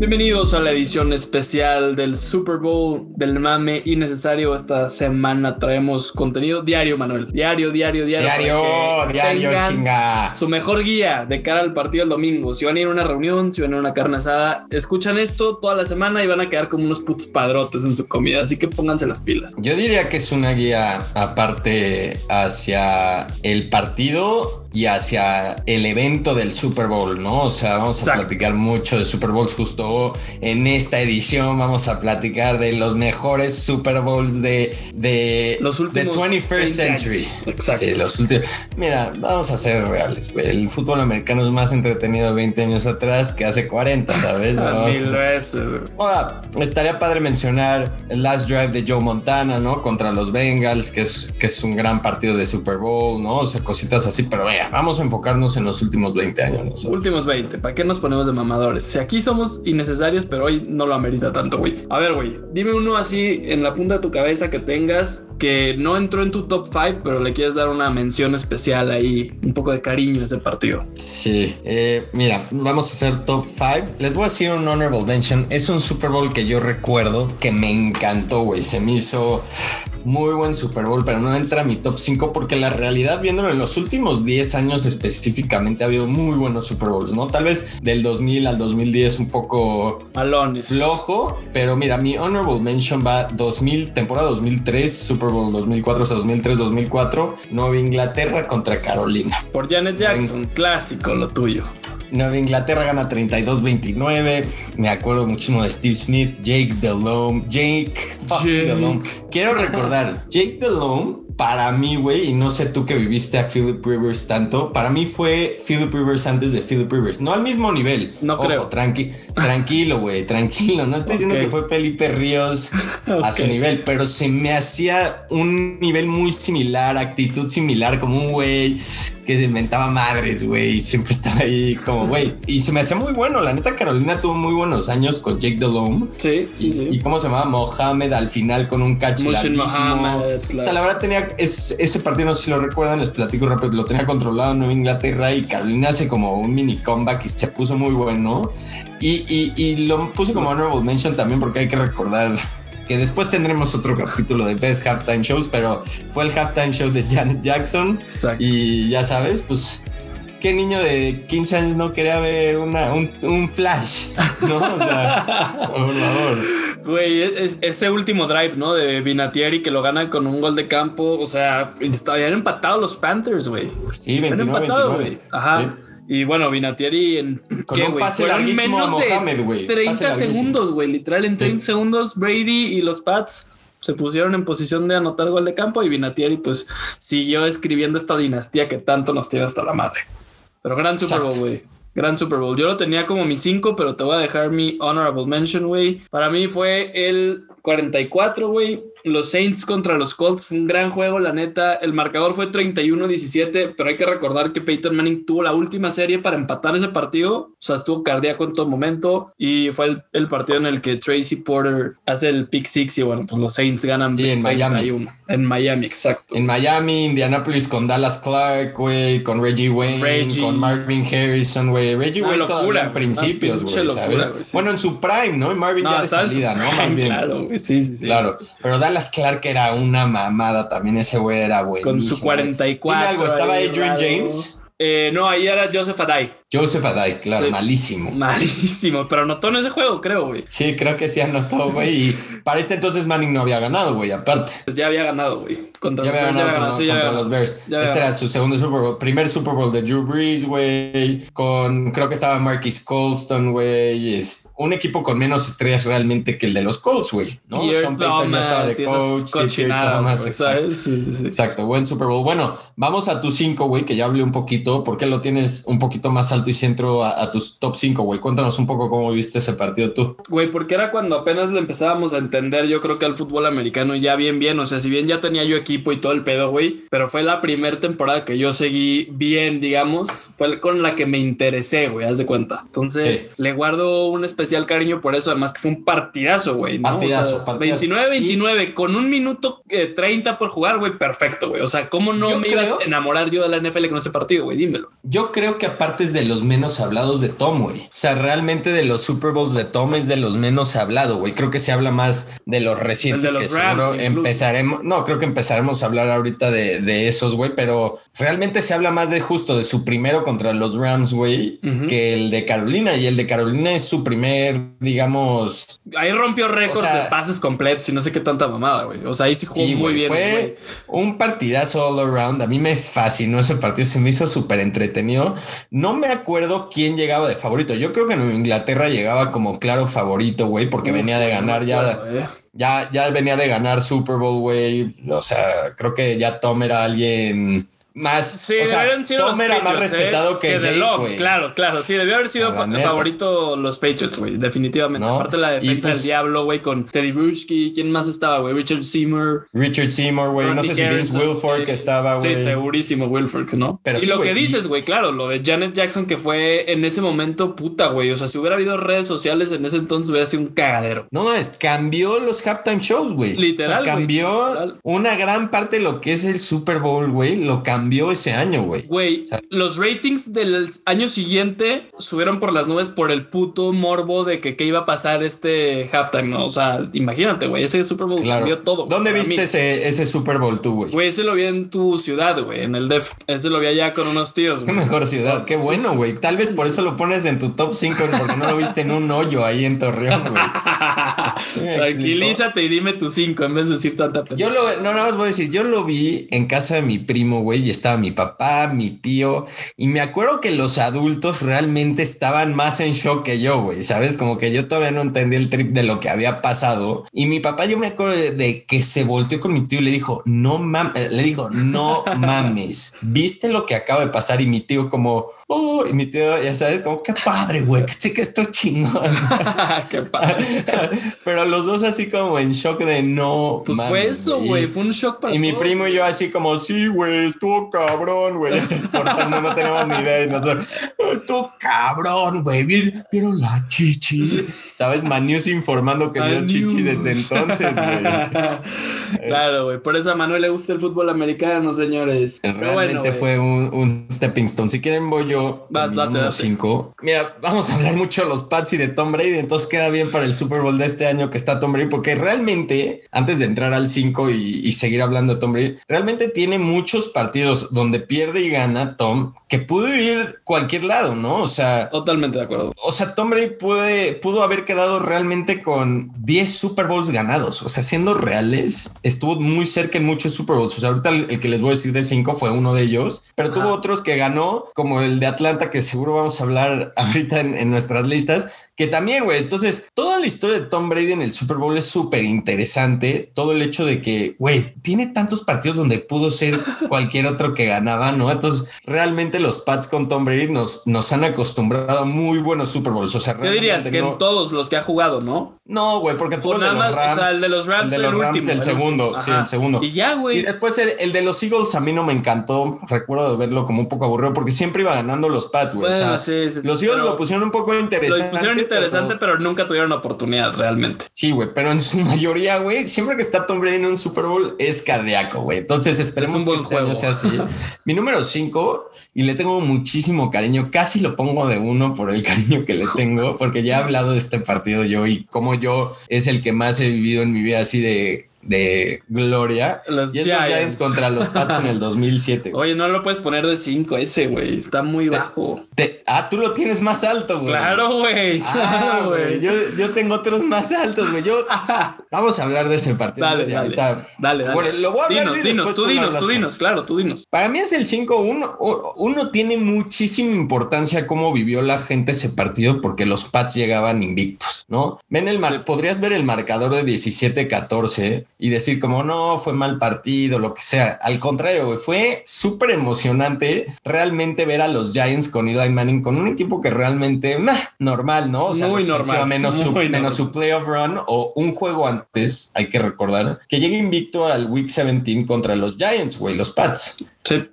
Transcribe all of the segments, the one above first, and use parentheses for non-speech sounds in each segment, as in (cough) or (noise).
Bienvenidos a la edición especial del Super Bowl del mame innecesario. Esta semana traemos contenido diario, Manuel. Diario, diario, diario. Diario, diario, chinga. Su mejor guía de cara al partido del domingo. Si van a ir a una reunión, si van a ir a una carne asada, escuchan esto toda la semana y van a quedar como unos putos padrotes en su comida. Así que pónganse las pilas. Yo diría que es una guía aparte hacia el partido y hacia el evento del Super Bowl, ¿no? O sea, vamos a platicar mucho de Super Bowls justo en esta edición. Vamos a platicar de los mejores Super Bowls de, de los últimos 21st century. Exacto. Sí, los últimos. Mira, vamos a ser reales, güey. El fútbol americano es más entretenido 20 años atrás que hace 40, ¿sabes? (laughs) Mil veces. Ahora, estaría padre mencionar el last drive de Joe Montana, ¿no? Contra los Bengals, que es, que es un gran partido de Super Bowl, ¿no? O sea, cositas así, pero bueno vamos a enfocarnos en los últimos 20 años. Últimos 20, ¿para qué nos ponemos de mamadores? Si aquí somos innecesarios, pero hoy no lo amerita tanto, güey. A ver, güey, dime uno así en la punta de tu cabeza que tengas que no entró en tu top 5, pero le quieres dar una mención especial ahí, un poco de cariño a ese partido. Sí, eh, mira, vamos a hacer top 5. Les voy a decir un honorable mention. Es un Super Bowl que yo recuerdo que me encantó, güey. Se me hizo muy buen Super Bowl, pero no entra a mi top 5 porque la realidad, viéndolo en los últimos 10 años específicamente, ha habido muy buenos Super Bowls, ¿no? Tal vez del 2000 al 2010 un poco Alones. flojo, pero mira, mi honorable mention va 2000, temporada 2003, Super Bowl 2004, o sea, 2003, 2004, Nueva Inglaterra contra Carolina. Por Janet Jackson, clásico lo tuyo. Nueva Inglaterra gana 32-29. Me acuerdo muchísimo de Steve Smith, Jake Delhomme, Jake, Jake. Delhomme. Quiero recordar, (laughs) Jake Delhomme para mí, güey, y no sé tú que viviste a Philip Rivers tanto, para mí fue Philip Rivers antes de Philip Rivers, no al mismo nivel. No creo. Tranqui tranquilo, güey, tranquilo. No estoy diciendo que fue Felipe Ríos (laughs) a su nivel, pero se me hacía un nivel muy similar, actitud similar, como un güey que se inventaba madres, güey, y siempre estaba ahí como, güey, y se me hacía muy bueno. La neta, Carolina tuvo muy buenos años con Jake Delhomme. Sí, sí, sí. Y cómo se llamaba Mohamed al final con un catch Mohamed, O sea, la verdad tenía ese partido, no sé si lo recuerdan, les platico rápido, lo tenía controlado Nueva Inglaterra y Carolina hace como un mini comeback y se puso muy bueno. Y, y, y lo puse como honorable mention también porque hay que recordar que después tendremos otro capítulo de Best Halftime Shows, pero fue el halftime show de Janet Jackson. Y ya sabes, pues, ¿qué niño de 15 años no quería ver una, un, flash? ¿No? O sea, (laughs) por favor. Güey, ese último drive, ¿no? De Vinatieri que lo gana con un gol de campo. O sea, habían empatado los Panthers, güey. Sí, 29, empatado, güey. Y bueno, Vinatieri en. Con ¿qué, un pase larguísimo menos a Mohamed, güey. 30 segundos, güey. Literal, en 30 segundos, Brady y los Pats se pusieron en posición de anotar gol de campo y Vinatieri, pues, siguió escribiendo esta dinastía que tanto nos tiene hasta la madre. Pero gran Super Bowl, güey. Gran Super Bowl. Yo lo tenía como mi 5, pero te voy a dejar mi honorable mention, güey. Para mí fue el 44, güey. Los Saints contra los Colts fue un gran juego, la neta. El marcador fue 31-17, pero hay que recordar que Peyton Manning tuvo la última serie para empatar ese partido. O sea, estuvo cardíaco en todo momento. Y fue el, partido en el que Tracy Porter hace el pick six. Y bueno, pues los Saints ganan en Miami. En Miami, exacto. En Miami, Indianapolis con Dallas Clark, güey, con Reggie Wayne, con Marvin Harrison, güey. Reggie Wayne todavía en principios, güey, ¿sabes? Bueno, en su prime, ¿no? Y Marvin ya de salida, ¿no? Más bien. Claro, Sí, sí, sí. Claro. Pero Dallas Clark era una mamada también. Ese güey era bueno. Con su 44. algo, estaba Adrian James. Eh, no, ahí era Joseph Adai. Joseph Adai, claro, malísimo. Malísimo, pero anotó en ese juego, creo, güey. Sí, creo que sí anotó, güey. Y para este entonces Manning no había ganado, güey, aparte. Pues ya había ganado, güey. Contra, ya había ganado, contra los Bears. este era su segundo Super Bowl, primer Super Bowl de Drew Brees, güey. Con, creo que estaba Marquis Colston, güey. Es un equipo con menos estrellas realmente que el de los Colts, güey. ¿no? Sean Payton estaba de coach. exacto. Sí, sí, sí. exacto, buen Super Bowl. Bueno, vamos a tu cinco, güey, que ya hablé un poquito. ¿Por qué lo tienes un poquito más alto? Y centro a, tus top 5, güey. Cuéntanos un poco cómo viste ese partido tú. Güey, porque era cuando apenas le empezábamos a entender, yo creo que al fútbol americano ya bien, bien. O sea, si bien ya tenía yo equipo y todo el pedo, güey, pero fue la primera temporada que yo seguí bien, digamos, fue con la que me interesé, güey, haz de cuenta. Entonces, le guardo un especial cariño por eso, además que fue un partidazo, güey. Partidazo, 29-29, con un minuto 30 eh, por jugar, güey, perfecto, güey. O sea, ¿cómo no me ibas a enamorar yo de la NFL con ese partido, güey? Dímelo. Yo creo que aparte es de los menos hablados de Tom, güey. O sea, realmente de los Super Bowls de Tom es de los menos hablados, güey. Creo que se habla más de los recientes que seguro empezaremos. No, creo que empezaremos a hablar ahorita de, de esos, güey, pero realmente se habla más de justo de su primero contra los Rams, güey, que el de Carolina. Y el de Carolina es su primer, digamos. Ahí rompió récords de pases completos y no sé qué tanta mamada, güey. O sea, ahí sí jugó muy bien. Fue un partidazo all around. A mí me fascinó ese partido, se me hizo súper entretenido. No me acuerdo quién llegaba de favorito. Yo creo que en Inglaterra llegaba como claro favorito, güey, porque venía de ganar ya. Eh. Ya, ya venía de ganar Super Bowl, güey. O sea, creo que ya Tom era alguien más. Sí, o sea, sido Tom era más ¿eh? respetado que, que Jake, Claro, claro. Sí, debió haber sido favorito los Patriots, güey. Definitivamente. Aparte de la defensa del pues Diablo, güey, con Teddy Bruschi. ¿Quién más estaba, güey? Richard Seymour. Richard Seymour, güey. No sé si Vince Wilfork estaba, güey. Sí, segurísimo Wilfork, ¿no? Pero y lo que dices, güey, claro, lo de Janet Jackson, que fue en ese momento puta, güey. O sea, si hubiera habido redes sociales en ese entonces, hubiera sido un cagadero. No, es cambió los halftime shows, güey. Literal. O sea, cambió una gran parte de lo que es el Super Bowl, güey. Lo cambió cambió ese año, güey. Güey, los ratings del año siguiente subieron por las nubes por el puto morbo de que qué iba a pasar este halftime, ¿no? O sea, imagínate, güey, ese Super Bowl cambió todo. ¿Dónde viste ese, ese, Super Bowl tú, güey? Güey, ese lo vi en tu ciudad, güey, en el DEF. Ese lo vi allá con unos tíos, güey. Qué mejor ciudad, qué bueno, güey. Tal vez por eso lo pones en tu top 5, porque no lo viste en un hoyo ahí en Torreón, güey. (laughs) Tranquilízate y dime tu 5 en vez de decir tanta Yo lo, no, nada más voy a decir, yo lo vi en casa de mi primo, güey, y estaba mi papá, mi tío, y me acuerdo que los adultos realmente estaban más en shock que yo, güey, ¿sabes? Como que yo todavía no entendí el trip de lo que había pasado. Y mi papá, yo me acuerdo de, que se volteó con mi tío y le dijo, no mames, eh, le dijo, no (laughs) mames, ¿viste lo que acaba de pasar? Y mi tío como, oh, y mi tío, ya sabes, como, qué padre, güey, que, que esto chingón. (laughs) qué padre. (laughs) Pero los dos así como en shock de no. Pues fue eso, güey, fue un shock para Y mi primo y yo así como, sí, güey, estuvo cabrón, güey, ya se esforzando, no tenemos ni idea. Y nosotros, estuvo cabrón, güey, vieron la chichi. ¿Sabes? Manius informando que vio chichi desde entonces, güey. (laughs) claro, güey, por eso a Manuel le gusta el fútbol americano, señores. Realmente fue un, un stepping stone. Si quieren voy yo. Vas, número 5. Mira, vamos a hablar mucho de los Pats y de Tom Brady, entonces queda bien para el Super Bowl de este año que está Tom Brady, porque realmente, antes de entrar al 5 y, seguir hablando de Tom Brady, realmente tiene muchos partidos donde pierde y gana Tom, que pudo ir cualquier lado, ¿no? O sea... Totalmente de acuerdo. O sea, Tom Brady puede, pudo haber quedado realmente con 10 Super Bowls ganados, o sea, siendo reales, estuvo muy cerca en muchos Super Bowls. O sea, ahorita el, que les voy a decir de 5 fue uno de ellos, pero tuvo otros que ganó, como el de Atlanta, que seguro vamos a hablar ahorita en, nuestras listas, que también, güey, entonces toda la historia de Tom Brady en el Super Bowl es súper interesante. Todo el hecho de que, güey, tiene tantos partidos donde pudo ser (laughs) cualquier otro que ganaba, ¿no? Entonces, realmente los Pats con Tom Brady nos, nos han acostumbrado a muy buenos Super Bowls. O sea, ¿qué dirías? Que en todos los que ha jugado, ¿no? No, güey, porque tuvo el de los Rams. O sea, el de los Rams, el, de los Rams, el segundo, sí, el segundo. Y ya, güey. Y después el, de los Eagles a mí no me encantó. Recuerdo de verlo como un poco aburrido porque siempre iba ganando los Pats, güey. o sea, sí, sí, los Eagles lo pusieron un poco interesante. Lo pusieron interesante, pero, nunca tuvieron oportunidad realmente. Sí, güey, pero en su (laughs) mayoría, güey, siempre que está Tom Brady en un Super Bowl es cardíaco, güey. Entonces esperemos que este año sea así. (laughs) Mi número 5, y le tengo muchísimo cariño, casi lo pongo de uno por el (laughs) cariño que le tengo, porque ya he hablado de este partido yo y como yo es el que más he vivido en mi vida así de de gloria. Los y es Giants. los Giants contra los Pats en el (laughs) 2007. Oye, no lo puedes poner de 5 ese, güey. Está muy bajo. ah, tú lo tienes más alto, güey. Claro, güey. Ah, güey. Yo, yo, tengo otros más altos, güey. Yo... (laughs) Vamos a hablar de ese partido. Dale, dale. dale, dale. lo voy a hablar dinos, dinos, tú dinos, tú dinos, claro, tú dinos. Para mí es el 5-1. Uno tiene muchísima importancia cómo vivió la gente ese partido porque los Pats llegaban invictos, ¿no? Ven el mar... Podrías ver el marcador de 17-14 y decir como no, fue mal partido, lo que sea. Al contrario, fue súper emocionante realmente ver a los Giants con Eli Manning, con un equipo que realmente normal, ¿no? O sea, muy normal. Menos, su, menos su playoff run o un juego antes, hay que recordar, que llega invicto al Week 17 contra los Giants, güey, los Pats.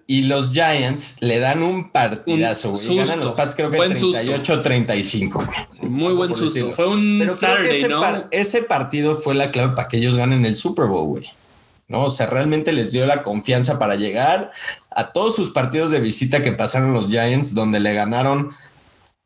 Y los Giants le dan un partidazo, güey. Ganan los Pats, creo que 38-35. Muy buen susto. Fue un Saturday, ese, ¿no? ese partido fue la clave para que ellos ganen el Super Bowl, güey. ¿no? O sea, realmente les dio la confianza para llegar a todos sus partidos de visita que pasaron los Giants, donde le ganaron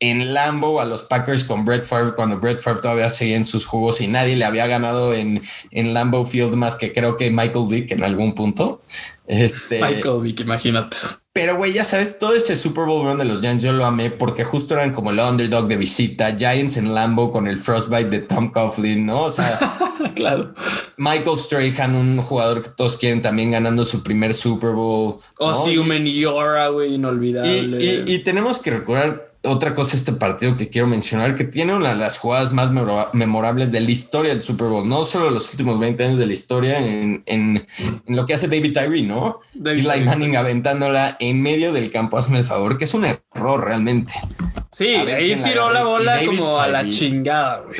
en Lambo a los Packers con Brett Favre cuando Brett Favre todavía seguía en sus jugos y nadie le había ganado en, en Lambo Field más que creo que Michael Vick en algún punto. Este, Michael Vick, imagínate. Pero, güey, ya sabes, todo ese Super Bowl run de los Giants yo lo amé porque justo eran como el underdog de visita, Giants en Lambo con el frostbite de Tom Coughlin, ¿no? O sea, (laughs) (laughs) claro. Michael Strahan, un jugador que todos quieren también ganando su primer Super Bowl. Oh, sí, Yora, güey, inolvidable. Y, y, tenemos que recordar otra cosa este partido que quiero mencionar, que tiene una de las jugadas más memorables de la historia del Super Bowl, no solo los últimos 20 años de la historia, en, en, lo que hace David Tyree, ¿no? David Eli Manning aventándola en medio del campo, hazme el favor, que es un error realmente. Sí, ahí tiró la, bola como a la chingada, güey.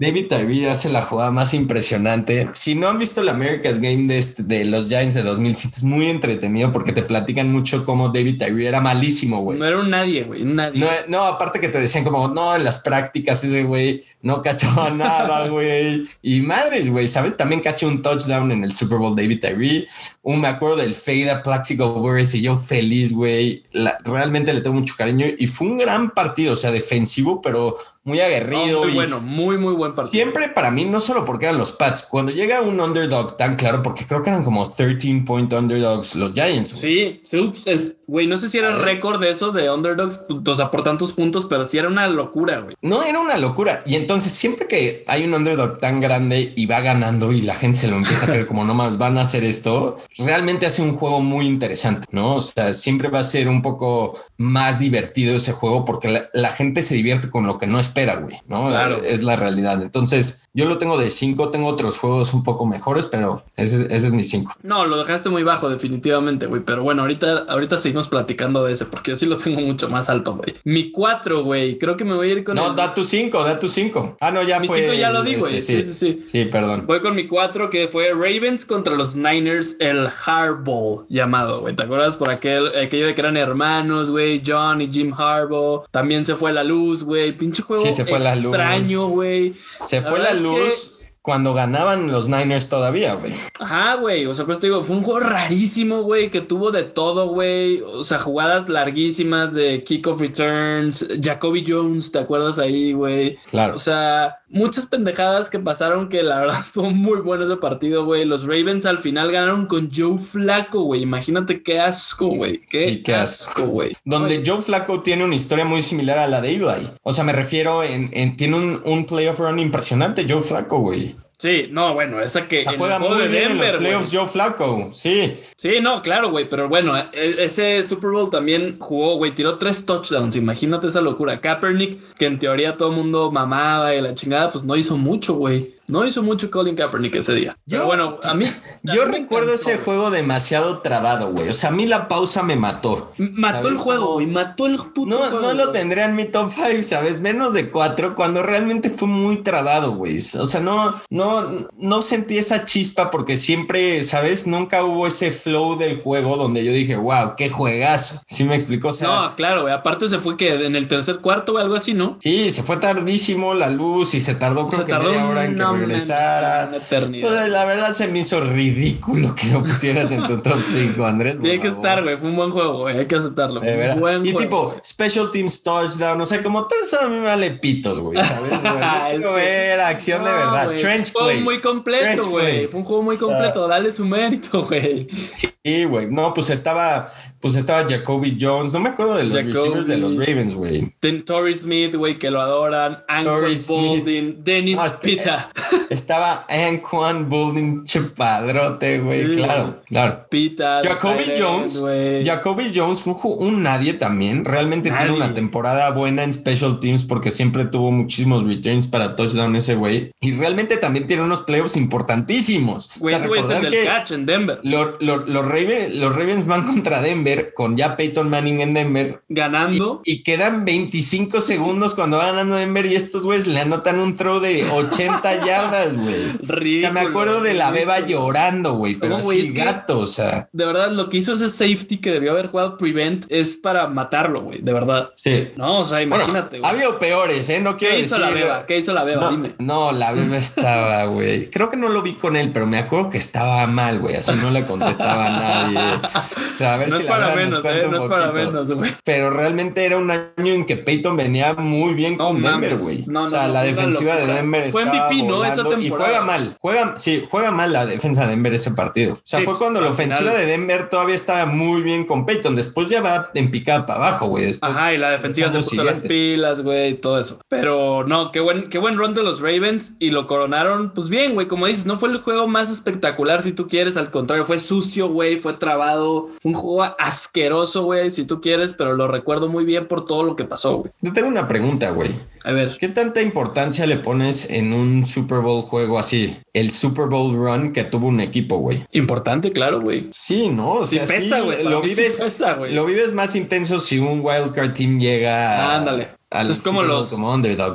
David Tyree hace la jugada más impresionante. Si no han visto el America's Game de, este, de los Giants de 2007, es muy entretenido porque te platican mucho cómo David Tyree era malísimo, güey. No era un nadie, güey, nadie. No, aparte que te decían como, no, en las prácticas ese güey no cachaba (laughs) nada, güey. Y madres, güey, ¿sabes? También cachó un touchdown en el Super Bowl David Tyree. Un, me acuerdo del fade a Plaxico Burris y yo feliz, güey. Realmente le tengo mucho cariño y fue un gran partido, o sea, defensivo, pero muy aguerrido. muy bueno, muy, muy buen partido. Siempre para mí, no solo porque eran los Pats, cuando llega un underdog tan claro, porque creo que eran como 13 point underdogs los Giants. Sí, sí, es, güey, no sé si era el récord de eso de underdogs, o sea, por tantos puntos, pero sí era una locura, güey. No, era una locura. Y entonces, siempre que hay un underdog tan grande y va ganando y la gente se lo empieza a creer (laughs) como no más van a hacer esto, realmente hace un juego muy interesante, ¿no? O sea, siempre va a ser un poco más divertido ese juego porque la, la gente se divierte con lo que no es espera, güey, ¿no? Claro. Es la realidad. Entonces, yo lo tengo de 5, tengo otros juegos un poco mejores, pero ese, es mi 5. No, lo dejaste muy bajo, definitivamente, güey. Pero bueno, ahorita, ahorita seguimos platicando de ese, porque yo sí lo tengo mucho más alto, güey. Mi 4, güey. Creo que me voy a ir con. No, da tu 5, da tu 5. Ah, no, ya mi 5 ya lo di, güey. Este, sí, sí, sí, sí. perdón. Voy con mi 4, que fue Ravens contra los Niners, el Harbaugh llamado, güey. ¿Te acuerdas por aquel, aquello de que eran hermanos, güey? John y Jim Harbaugh. También se fue la luz, güey. Pinche juego sí, se fue extraño, güey. Se fue la, luz cuando ganaban los Niners todavía, güey. Ajá, güey. O sea, pues te digo, fue un juego rarísimo, güey, que tuvo de todo, güey. O sea, jugadas larguísimas de kickoff returns. Jacoby Jones, ¿te acuerdas ahí, güey? Claro. O sea, muchas pendejadas que pasaron que la (laughs) verdad estuvo muy bueno ese partido, güey. Los Ravens al final ganaron con Joe Flaco, güey. Imagínate qué asco, güey. Qué, asco, güey. Donde Joe Flaco tiene una historia muy similar a la de Eli. O sea, me refiero en, en tiene un, un playoff run impresionante, Joe Flaco, güey. Sí, no, bueno, esa que en juega el juego de Denver, en los playoffs Joe Flacco, sí. Sí, no, claro, güey, pero bueno, e, ese Super Bowl también jugó, güey, tiró tres touchdowns, imagínate esa locura. Kaepernick, que en teoría todo el mundo mamaba y la chingada, pues no hizo mucho, güey. No hizo mucho Colin Kaepernick ese día. Pero bueno, a mí. (laughs) yo recuerdo ese juego demasiado trabado, güey. O sea, a mí la pausa me mató. Mató el juego, güey. Mató el puto no, juego. No lo tendría en mi top 5, ¿sabes? Menos de 4 cuando realmente fue muy trabado, güey. O sea, no, no, no sentí esa chispa porque siempre, ¿sabes? Nunca hubo ese flow del juego donde yo dije, wow, qué juegazo. ¿Sí me explicó? no, claro, güey. Aparte se fue que en el tercer cuarto o algo así, ¿no? Sí, se fue tardísimo la luz y se tardó creo que media hora en que regresara. Pues la verdad se me hizo ridículo que lo pusieras en tu top (laughs) 5, Andrés. Tiene que estar, güey. Fue un buen juego, güey. Hay que aceptarlo. buen y tipo, Special Teams Touchdown, o sea, como todo eso a mí me vale pitos, güey. ¿Sabes? (laughs) Güey? acción de verdad. Trench Fue muy completo, güey. Fue un juego muy completo. Dale su mérito, güey. Sí, güey. No, pues estaba pues estaba Jacoby Jones, no me acuerdo de los receivers de los Ravens, güey. Torrey Smith, güey, que lo adoran. Anquan Boldin, Dennis ah, Pita. Estaba Anquan Boldin, chepadrote, güey, claro, claro. Pita. Jacoby Jones, Jacoby Jones, un, un, nadie también. Realmente tiene una temporada buena en Special Teams porque siempre tuvo muchísimos returns para touchdown ese güey. Y realmente también tiene unos playoffs importantísimos. Güey, ese güey es el del catch en Denver. los, Ravens, los Ravens van contra Denver con ya Peyton Manning en Denver. Ganando. Y, quedan 25 segundos cuando va ganando Denver y estos güeyes le anotan un throw de 80 (laughs) yardas, güey. O sea, me acuerdo de la beba llorando, güey, pero así gato, o sea. De verdad, lo que hizo ese safety que debió haber jugado Prevent es para matarlo, güey, de verdad. Sí. No, o sea, imagínate. Bueno, había peores, ¿eh? No quiero ¿Qué hizo la beba? ¿Qué hizo la beba? No, Dime. No, la beba (laughs) estaba, güey. Creo que no lo vi con él, pero me acuerdo que estaba mal, güey. Así no le contestaba a nadie. O sea, a ver no si es la para menos, eh, no es para menos, güey. Pero realmente era un año en que Peyton venía muy bien con Denver, güey. o sea, la defensiva de Denver Fue MVP, ¿no? Esa temporada. Y juega mal. Juega, sí, juega mal la defensa de Denver ese partido. O sea, fue cuando la ofensiva de Denver todavía estaba muy bien con Peyton. Después ya va en picada para abajo, güey. Ajá, y la defensiva se puso las pilas, güey, y todo eso. Pero no, qué buen, qué buen run de los Ravens y lo coronaron, pues bien, güey. Como dices, no fue el juego más espectacular si tú quieres. Al contrario, fue sucio, güey. Fue trabado. un juego asqueroso, güey, si tú quieres, pero lo recuerdo muy bien por todo lo que pasó, güey. Yo tengo una pregunta, güey. A ver. ¿Qué tanta importancia le pones en un Super Bowl juego así? El Super Bowl run que tuvo un equipo, güey. Importante, claro, güey. Sí, ¿no? O sea, sí pesa, güey. lo vives, lo vives más intenso si un wildcard team llega. Ándale es como los,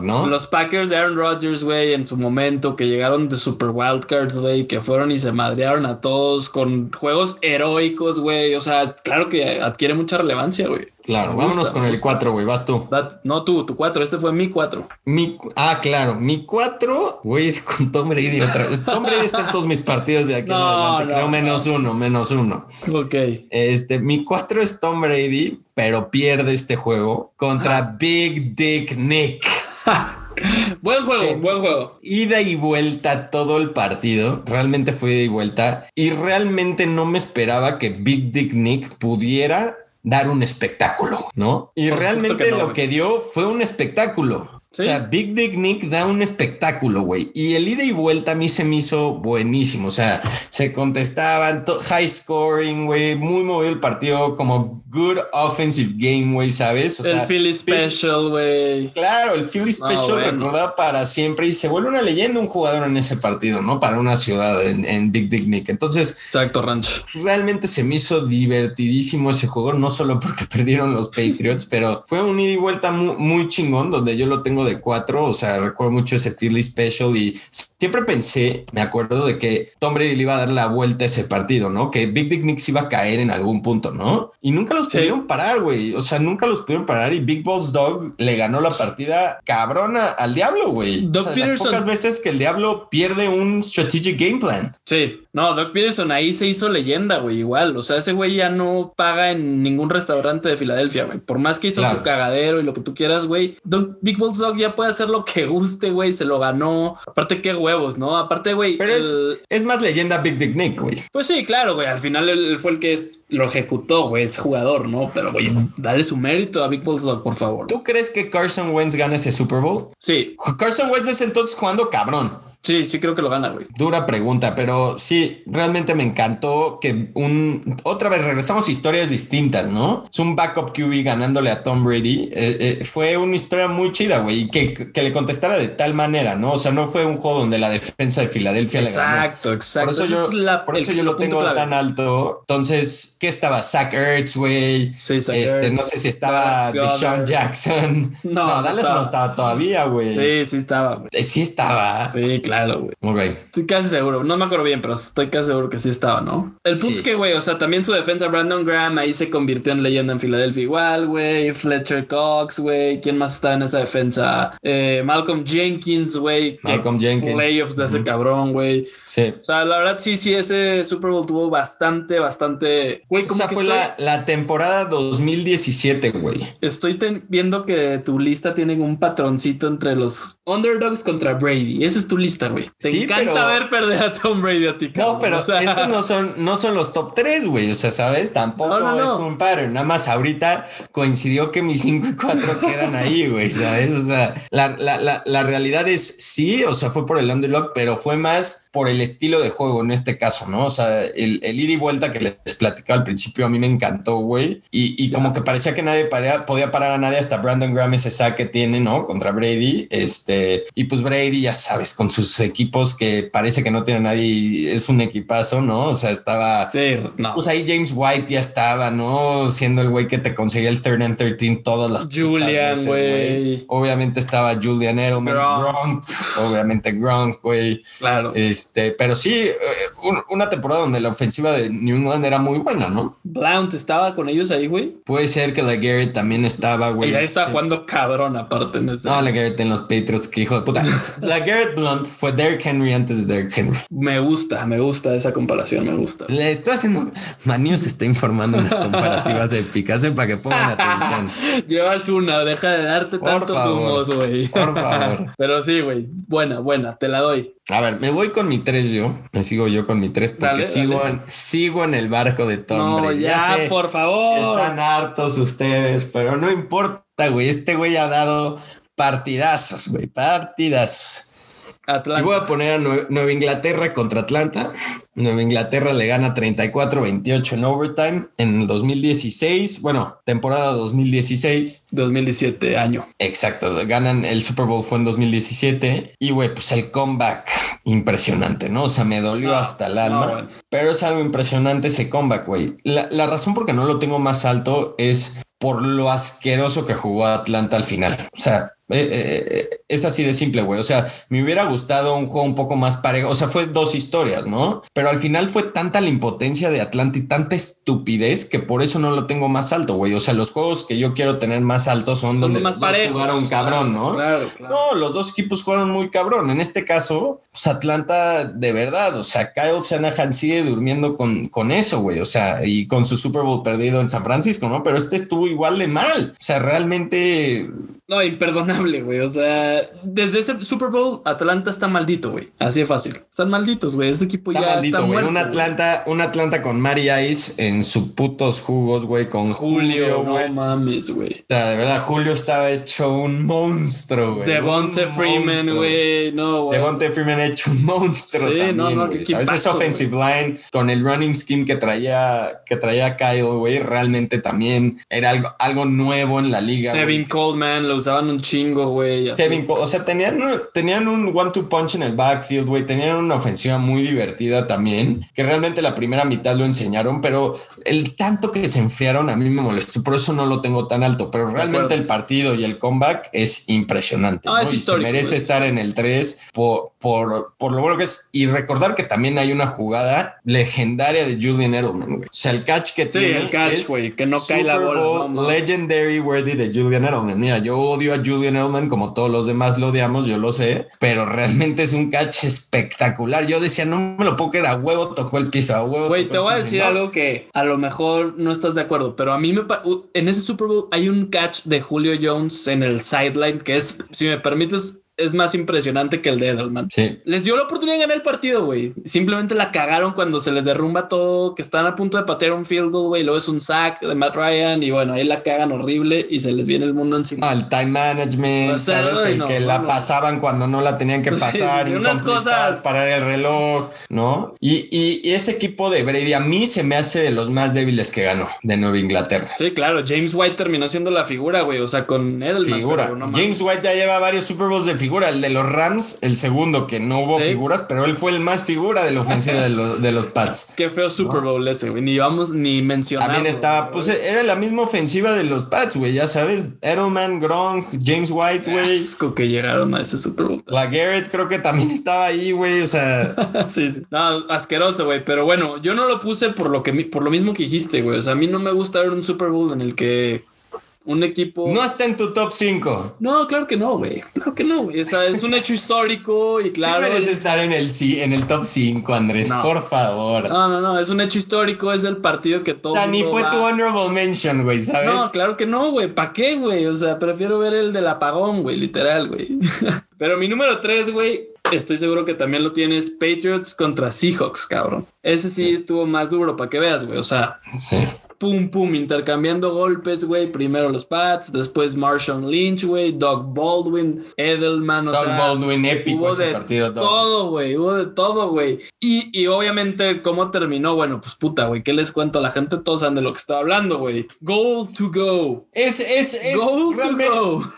¿no? los Packers de Aaron Rodgers, güey, en su momento, que llegaron de Super Wildcards, güey, que fueron y se madrearon a todos con juegos heroicos, güey. O sea, claro que adquiere mucha relevancia, güey. Claro, vámonos con el 4, güey, vas tú. no tú, tu 4, este fue mi 4. Mi, ah, claro, mi 4, güey, con Tom Brady otra vez. Tom Brady está en todos mis partidos de aquí en (laughs) adelante, creo menos uno, menos uno. Ok. Este, mi 4 es Tom Brady, pero pierde este juego contra Big Dick Nick. (laughs) buen juego, buen juego. Ida y vuelta todo el partido. Realmente fue ida y vuelta. Y realmente no me esperaba que Big Dick Nick pudiera dar un espectáculo, ¿no? Y realmente lo que dio fue un espectáculo. O sea, Big Dick Nick da un espectáculo, güey. Y el ida y vuelta a mí se me hizo buenísimo. O sea, se contestaban, high scoring, güey. Muy movido el partido, como good offensive game, güey, ¿sabes? O el Philly Special, güey. Claro, el Philly Special recordado para siempre. Y se vuelve una leyenda un jugador en ese partido, ¿no? Para una ciudad en, Big Dick Nick. Entonces, exacto, Ranch. Realmente se me hizo divertidísimo ese juego, no solo porque (laughs) perdieron los Patriots, pero fue un ida y vuelta muy, muy chingón, donde yo lo tengo de cuatro, o sea, recuerdo mucho ese Philly Special y siempre pensé, me acuerdo de que Tom Brady le iba a dar la vuelta a ese partido, ¿no? Que Big Big Knicks iba a caer en algún punto, ¿no? Y nunca los pudieron parar, güey. O sea, nunca los pudieron parar y Big Balls Dog le ganó la partida cabrona al diablo, güey. O sea, las pocas veces que el diablo pierde un strategic game plan. Sí, no, Doc Peterson ahí se hizo leyenda, güey, igual. O sea, ese güey ya no paga en ningún restaurante de Filadelfia, güey. Por más que hizo su cagadero y lo que tú quieras, güey. Big Balls Dog ya puede hacer lo que guste, güey. Se lo ganó. Aparte, qué huevos, ¿no? Aparte, güey. Pero es, más leyenda Big Dick Nick, güey. Pues sí, claro, güey. Al final él, fue el que lo ejecutó, güey, es jugador, ¿no? Pero, güey, dale su mérito a Big Balls Dog, por favor. ¿Tú crees que Carson Wentz gana ese Super Bowl? Sí. Carson Wentz es entonces jugando cabrón. Sí, sí creo que lo gana, güey. Dura pregunta, pero sí, realmente me encantó que un... Otra vez regresamos a historias distintas, ¿no? Es un backup QB ganándole a Tom Brady. Eh, eh, fue una historia muy chida, güey, y que, que, le contestara de tal manera, ¿no? O sea, no fue un juego donde la defensa de Filadelfia le ganó. Exacto, exacto. Por eso yo, por eso yo lo tengo tan alto. Entonces, ¿qué estaba? Zach Ertz, güey. Sí, Zach este, No sé si estaba Deshaun Jackson. No, no Dallas no estaba todavía, güey. Sí, sí estaba. Eh, sí estaba. Sí, claro claro, güey. Estoy casi seguro. No me acuerdo bien, pero estoy casi seguro que sí estaba, ¿no? El punto es que, güey, o sea, también su defensa, Brandon Graham, ahí se convirtió en leyenda en Filadelfia igual, güey. Fletcher Cox, güey. ¿Quién más estaba en esa defensa? Eh, Malcolm Jenkins, güey. Malcolm Jenkins. Playoffs de ese cabrón, güey. Sí. O sea, la verdad, sí, sí, ese Super Bowl tuvo bastante, bastante. Güey, Esa fue la, la, temporada 2017, güey. Estoy viendo que tu lista tiene un patroncito entre los underdogs contra Brady. Esa es tu lista, güey. Te encanta ver perder a Tom Brady a ti. No, pero estos no son, no son los top 3, güey. O sea, ¿sabes? Tampoco es un pattern. Nada más ahorita coincidió que mis 5 y 4 quedan ahí, güey. ¿Sabes? O sea, la, la, la, la realidad es sí, o sea, fue por el underdog, pero fue más por el estilo de juego en este caso, ¿no? O sea, el, el ida y vuelta que les platicaba al principio a mí me encantó, güey. Y, y como que parecía que nadie podía parar a nadie hasta Brandon Graham ese saque que tiene, ¿no? Contra Brady. Este, y pues Brady, ya sabes, con sus equipos que parece que no tiene nadie, es un equipazo, ¿no? O sea, estaba. Sí, no. Pues ahí James White ya estaba, ¿no? Siendo el güey que te conseguía el third and 13 todas las. Julian, güey. Obviamente estaba Julian Edelman, Gronk, obviamente Gronk, güey. Claro. Este, pero sí, eh, una temporada donde la ofensiva de New England era muy buena, ¿no? Blount estaba con ellos ahí, güey. Puede ser que la Garrett también estaba, güey. Y ahí está jugando cabrón, aparte. En ese... No, la Garrett en los Patriots, que hijo de puta. (laughs) la Garrett Blunt fue Derrick Henry antes de Derrick Henry. Me gusta, me gusta esa comparación, me gusta. Le estoy haciendo. Manio se está informando en las comparativas (laughs) épicas para que pongan atención. (laughs) Llevas una, deja de darte tantos humos, güey. Por favor. Pero sí, güey. Buena, buena, te la doy. A ver, me voy con mi tres yo. Me sigo yo con mi tres porque sigo, En, sigo en el barco de Tom no, Ya, por favor. Están hartos ustedes, pero no importa, güey. Este güey ha dado partidazos, güey. Partidazos. Y voy a poner a Nueva Inglaterra contra Atlanta. Nueva Inglaterra le gana 34-28 en overtime en el 2016. Bueno, temporada 2016. 2017 año. Exacto. Ganan el Super Bowl fue en 2017. Y güey, pues el comeback impresionante, ¿no? O sea, me dolió hasta el alma. Pero es algo impresionante ese comeback, güey. La, la razón por que no lo tengo más alto es por lo asqueroso que jugó Atlanta al final. O sea, eh, eh, eh, es así de simple, güey. O sea, me hubiera gustado un juego un poco más parejo. O sea, fue dos historias, ¿no? Pero al final fue tanta la impotencia de Atlanta y tanta estupidez que por eso no lo tengo más alto, güey. O sea, los juegos que yo quiero tener más altos son, donde más jugaron cabrón, ¿no? Claro, claro. No, los dos equipos jugaron muy cabrón. En este caso, pues Atlanta de verdad. O sea, Kyle Shanahan sigue durmiendo con, con eso, güey. O sea, y con su Super Bowl perdido en San Francisco, ¿no? Pero este estuvo igual de mal. O sea, realmente. No, imperdonable, güey. O sea, desde ese Super Bowl, Atlanta está maldito, güey. Así de fácil. Están malditos, güey. Ese equipo ya está muerto. Un Atlanta, un Atlanta con Mari Ice en sus putos jugos, güey. Con Julio, güey. No mames, güey. O sea, de verdad, Julio estaba hecho un monstruo, güey. Devonte Freeman, güey. No, güey. Devonte Freeman hecho un monstruo. Sí, también, no, no. ¿qué, ¿Sabes? Ese offensive line con el running scheme que traía, que traía Kyle, güey. Realmente también era algo, algo nuevo en la liga. Kevin Coleman lo usaban un chingo, güey. Kevin, o sea, tenían, tenían un one-two punch en el backfield, güey. Tenían una ofensiva muy divertida también, que realmente la primera mitad lo enseñaron, pero el tanto que se enfriaron a mí me molestó. Por eso no lo tengo tan alto, pero realmente el partido y el comeback es impresionante. ¿no? Es y se merece estar en el 3 por, por, por, lo bueno que es. Y recordar que también hay una jugada legendaria de Julian Edelman, güey. O sea, el catch que sí, tiene. el catch, güey, que no cae la bola. legendary worthy de Julian Edelman. Mira, yo odio a Julian Edelman como todos los demás lo odiamos, yo lo sé, pero realmente es un catch espectacular. Yo decía, no me lo puedo creer, a huevo tocó el piso, a huevo. Güey, te voy a decir algo que a lo mejor no estás de acuerdo, pero a mí me en ese Super Bowl hay un catch de Julio Jones en el sideline que es, si me permites, es más impresionante que el de Edelman. Sí. Les dio la oportunidad de ganar el partido, güey. Simplemente la cagaron cuando se les derrumba todo, que están a punto de patear un field goal, güey. Luego es un sack de Matt Ryan y bueno, ahí la cagan horrible y se les viene el mundo encima. El time management, ¿sabes? El que la pasaban cuando no la tenían que (laughs) pasar. y unas cosas. Parar el reloj, ¿no? Y, y, ese equipo de Brady a mí se me hace de los más débiles que ganó de Nueva Inglaterra. Sí, claro. James White terminó siendo la figura, güey. O sea, con Edelman. Figura. James White ya lleva varios Super Bowls de figura. El de los Rams, el segundo, que no hubo figuras, pero él fue el más figura de la ofensiva de, los, de los Pats. (laughs) Qué feo Super Bowl ese, güey. Ni vamos ni mencionar. También estaba, pues era la misma ofensiva de los Pats, güey. Ya sabes, Edelman, Gronk, James White, güey. Asco que llegaron a ese Super Bowl. La Garrett creo que también estaba ahí, güey. O sea. (laughs) sí, sí. No, asqueroso, güey. Pero bueno, yo no lo puse por lo que por lo mismo que dijiste, güey. O sea, a mí no me gusta ver un Super Bowl en el que un equipo. No está en tu top 5. No, claro que no, güey. Claro que no, güey. O sea, es un hecho histórico y claro. Sí estar en el, en el top 5, Andrés, por favor. No, no, no. Es un hecho histórico. Es el partido que todo. Ni fue tu honorable mention, güey, ¿sabes? No, claro que no, güey. ¿Para qué, güey? O sea, prefiero ver el del apagón, güey, literal, güey. (laughs) Pero mi número 3, güey, estoy seguro que también lo tienes. Patriots contra Seahawks, cabrón. Ese sí estuvo más duro para que veas, güey. O sea, sí. Pum, pum, intercambiando golpes, güey. Primero los Pats, después Marshawn Lynch, güey, Doug Baldwin, Edelman, o Doug Baldwin, épico ese partido. Todo, güey, hubo de todo, güey. Y, y, obviamente, ¿cómo terminó? Bueno, pues puta, güey, ¿qué les cuento a la gente? Todos saben de lo que estaba hablando, güey. Goal to go. Es, es, es realmente,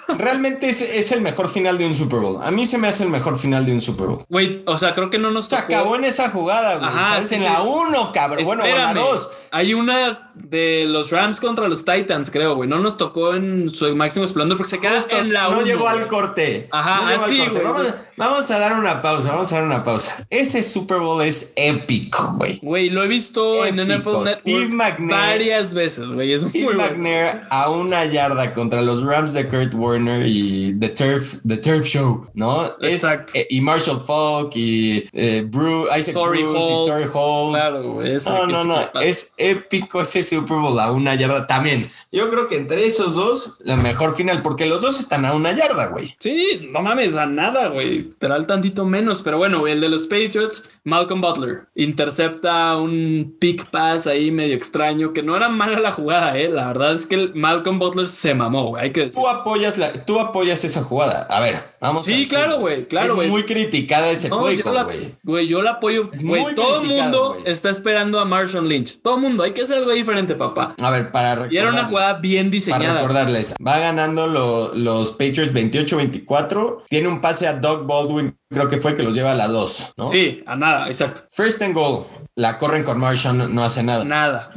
(laughs) realmente es, es, el mejor final de un Super Bowl. A mí se me hace el mejor final de un Super Bowl. Güey, o sea, creo que no nos Se acabó en esa jugada, güey. Ajá, en la 1, cabrón. Bueno, en la 2. Hay una de los Rams contra los Titans, creo, güey. No nos tocó en su máximo esplendor porque se queda en la 1. No llegó al corte. Ajá, así, güey. Vamos, vamos, a dar una pausa, vamos a dar una pausa. Ese Super Bowl es épico, güey. Güey, lo he visto en NFL Network varias veces, güey. Es Steve McNair a una yarda contra los Rams de Kurt Warner y The Turf, The Turf Show, ¿no? Exacto. Eh, y Marshall Falk y eh, Bruce, Isaac Bruce y Torrey Holt. Claro, güey. No, no, no. Es épico ese Super Bowl a una yarda también. Yo creo que entre esos dos, la mejor final, porque los dos están a una yarda, güey. Sí, no mames, a nada, güey. al tantito menos, pero bueno, el de los Patriots, Malcolm Butler, intercepta un pick pass ahí medio extraño, que no era mala la jugada, eh. La verdad es que Malcolm Butler se mamó, güey. Hay que Tú apoyas, la, tú apoyas esa jugada. A ver, vamos sí, claro, güey, claro, Es muy criticada ese play güey. Güey, yo la apoyo. Güey, todo el mundo está esperando a Marshall Lynch. Todo el mundo. Hay que hacer algo diferente, papá. A ver, para recordarles. Y era una jugada bien diseñada. Para recordarles. Va ganando los Patriots 28-24. Tiene un pase a Doug Baldwin. Creo que fue que los lleva a la 2, ¿no? Sí, a nada, exacto. First and goal la corren con Marshall, no, hace nada. Nada.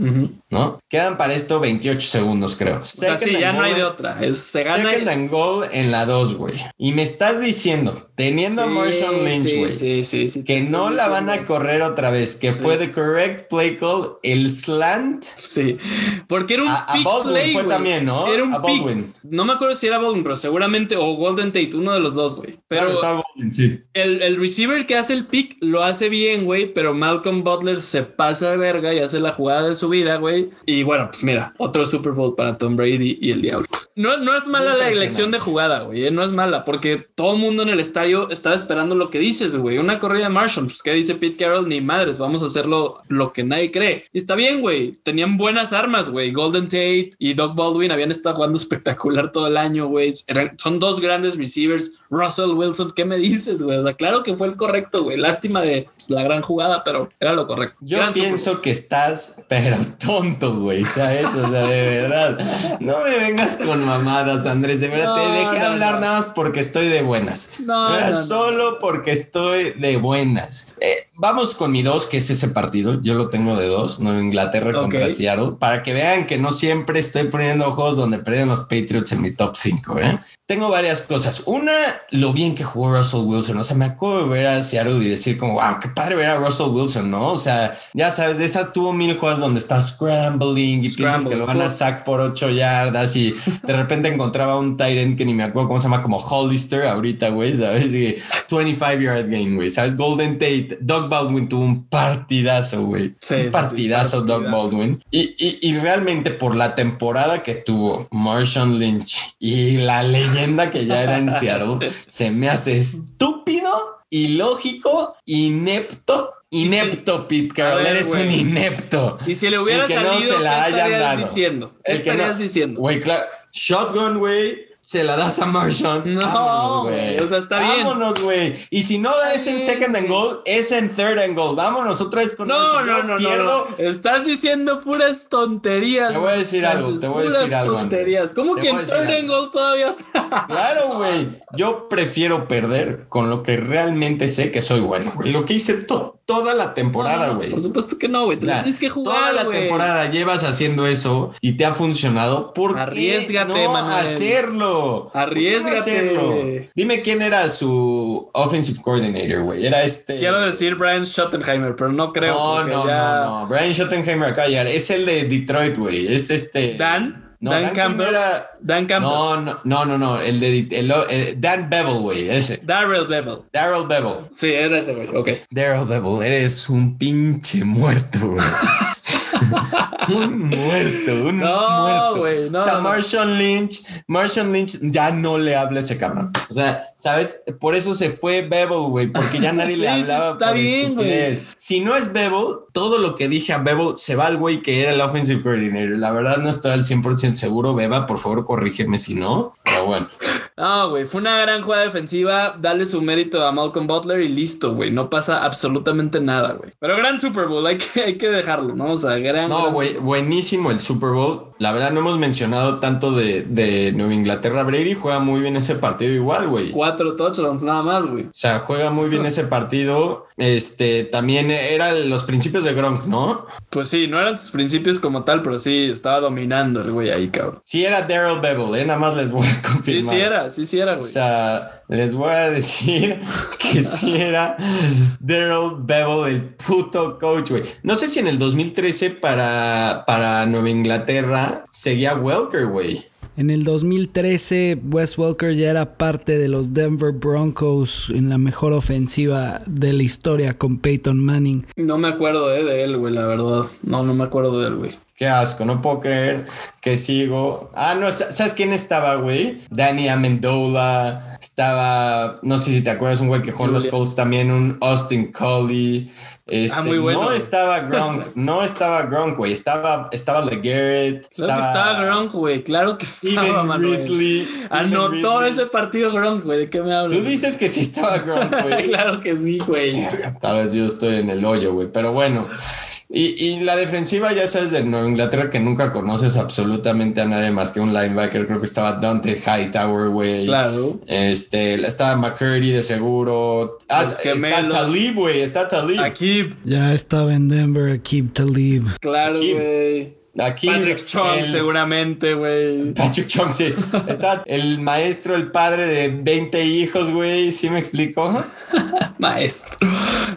¿No? Quedan para esto 28 segundos, creo. O sea, sí, ya no hay de otra. se gana. Second and goal en la 2, güey. Y me estás diciendo, teniendo a Marshall Lynch, güey, sí, sí, sí, que no la van a correr otra vez, que fue the correct play call, el slant. Sí. Porque era un a, pick a Baldwin play, fue también, ¿no? Era un a Baldwin. No me acuerdo si era Baldwin, pero seguramente, o Golden Tate, uno de los dos, güey. Pero está Baldwin, sí. El, el receiver que hace el pick lo hace bien, güey, pero Malcolm Butler se pasa de verga y hace la jugada de su vida, güey. Y bueno, pues mira, otro Super Bowl para Tom Brady y el Diablo. No, no es mala la elección de jugada, güey. Eh, no es mala, porque todo el mundo en el estadio estaba esperando lo que dices, güey. Una corrida de Marshall. Pues, ¿qué dice Pete Carroll? Ni madres, vamos a hacerlo lo que nadie cree. Y está bien, güey. Tenían buenas armas, güey. Golden Tate y Doug Baldwin habían estado jugando espectacular todo el año, güey. Son dos grandes receivers. Russell Wilson, ¿qué me dices, güey? O sea, claro que fue el correcto, güey. Lástima de pues, la gran jugada, pero era lo correcto. Yo pienso que estás, pero tonto, güey, ¿sabes? O sea, de verdad. No me vengas con mamadas, Andrés. De verdad, te dejé hablar nada más porque estoy de buenas. No, Solo porque estoy de buenas. Eh, vamos con mi dos, que es ese partido. Yo lo tengo de dos, no Inglaterra contra Seattle, para que vean que no siempre estoy poniendo juegos donde perdieron los Patriots en mi top 5, ¿eh? tengo varias cosas. Una, lo bien que jugó Russell Wilson. O sea, me acuerdo de ver a Seattle y decir como, wow, qué padre ver a Russell Wilson, ¿no? O sea, ya sabes, de esa tuvo mil jugadas donde está scrambling y piensas que lo van a sacar por ocho yardas y de repente encontraba un Tyrant que ni me acuerdo cómo se llama, como Hollister ahorita, güey, ¿sabes? Y 25 yard game, güey, ¿sabes? Golden Tate, Doug Baldwin tuvo un partidazo, güey. un partidazo, Doug Baldwin. Y, y, y, realmente por la temporada que tuvo Marshawn Lynch y la leyenda que ya era en (laughs) Seattle, se me hace estúpido, ilógico, inepto Inepto, Pete Carroll, eres un inepto. Y si le hubiera salido, no se la hayan dado. diciendo? ¿Qué estarías diciendo? Güey, claro. Shotgun, güey se la das a Marshall. No, güey. O sea, está bien. Vámonos, güey. Y si no es en second and goal, es en third and goal. Vámonos otra vez con No, no, no, pierdo. no. Estás diciendo puras tonterías. Te voy a decir algo. Te voy a decir algo. tonterías. ¿Cómo que en third and goal todavía? claro, güey. Yo prefiero perder con lo que realmente sé que soy bueno. Y lo que hice todo toda la temporada, güey. por supuesto que no, güey. Tienes que jugar. Toda la temporada llevas haciendo eso y te ha funcionado. ¿Por Arriesgate, qué no hacerlo? Arriesgate. Dime quién era su offensive coordinator, güey. Era este. Quiero decir Brian Schottenheimer, pero no creo. No, no, no, no. Brian Schottenheimer acá ya. Es el de Detroit, güey. Es este. Dan. No, Dan, Campbell. Dan Campbell. No, no, no, no, El de el, Dan Bevel, güey. Ese. Darrell Bevel. Darrell Bevel. Sí, era ese, güey. Ok. Darrell Bevel, eres un pinche muerto, güey. (laughs) (laughs) un muerto, un no, muerto. o sea, Marshall Lynch, Marshall Lynch ya no le habla a ese cabrón. O sea, ¿sabes? Por eso se fue Bevel, güey, porque ya nadie le (laughs) hablaba. Está bien, güey. Si no es Bevel, todo lo que dije a Bevel se va al güey que era el offensive coordinator. La verdad no estoy al 100% seguro, Beba, por favor corrígeme si no, pero bueno. No, güey, fue una gran jugada defensiva. Dale su mérito a Malcolm Butler y listo, güey. No pasa absolutamente nada, güey. Pero gran Super Bowl, hay que, hay que dejarlo, ¿no? O sea, gran. No, güey, buenísimo el Super Bowl. La verdad, no hemos mencionado tanto de, de Nueva Inglaterra. Brady juega muy bien ese partido igual, güey. Cuatro touchdowns, nada más, güey. O sea, juega muy bien ese partido. Este también eran los principios de Gronk, ¿no? Pues sí, no eran sus principios como tal, pero sí estaba dominando el güey ahí, cabrón. Sí, era Daryl Bevel, ¿eh? Nada más les voy a confirmar. Sí, sí era, sí, sí era, güey. O sea, les voy a decir (laughs) que sí era Daryl Bevel, el puto coach, güey. No sé si en el 2013 para, para Nueva Inglaterra seguía Welker, güey. En el 2013, Wes Welker ya era parte de los Denver Broncos en la mejor ofensiva de la historia con Peyton Manning. No me acuerdo eh, de él, güey, la verdad. No, no me acuerdo de él, güey. Qué asco, no puedo creer que sigo. Ah, no, ¿sabes quién estaba, güey? Danny Amendola. Estaba, no sé si te acuerdas, un güey que jugó los Colts también, un Austin Coley. Este, ah, muy bueno. No estaba Gronk, (laughs) no estaba Gronk, güey. Estaba, estaba LeGarrette. Claro que estaba Gronk, güey. Claro que estaba, Manuel. Ridley. Anotó ese partido Gronk, güey. ¿De qué me hablas? Tú dices que sí estaba Gronk, (laughs) güey. claro que sí, güey. Tal vez yo estoy en el hoyo, güey. Pero bueno. Y, y, la defensiva, ya sabes, de Nueva Inglaterra, que nunca conoces absolutamente a nadie más que un linebacker. Creo que estaba Dante Hightower, güey. Claro. Este, estaba McCurdy de seguro. Ah, está Talib, güey. Está Talib. Akib. Ya estaba en Denver, Akib Talib. Claro, güey. Aquí Patrick Chung, seguramente, güey. Patrick Chung, sí. Está el maestro, el padre de 20 hijos, güey. ¿Sí me explico? (laughs) maestro.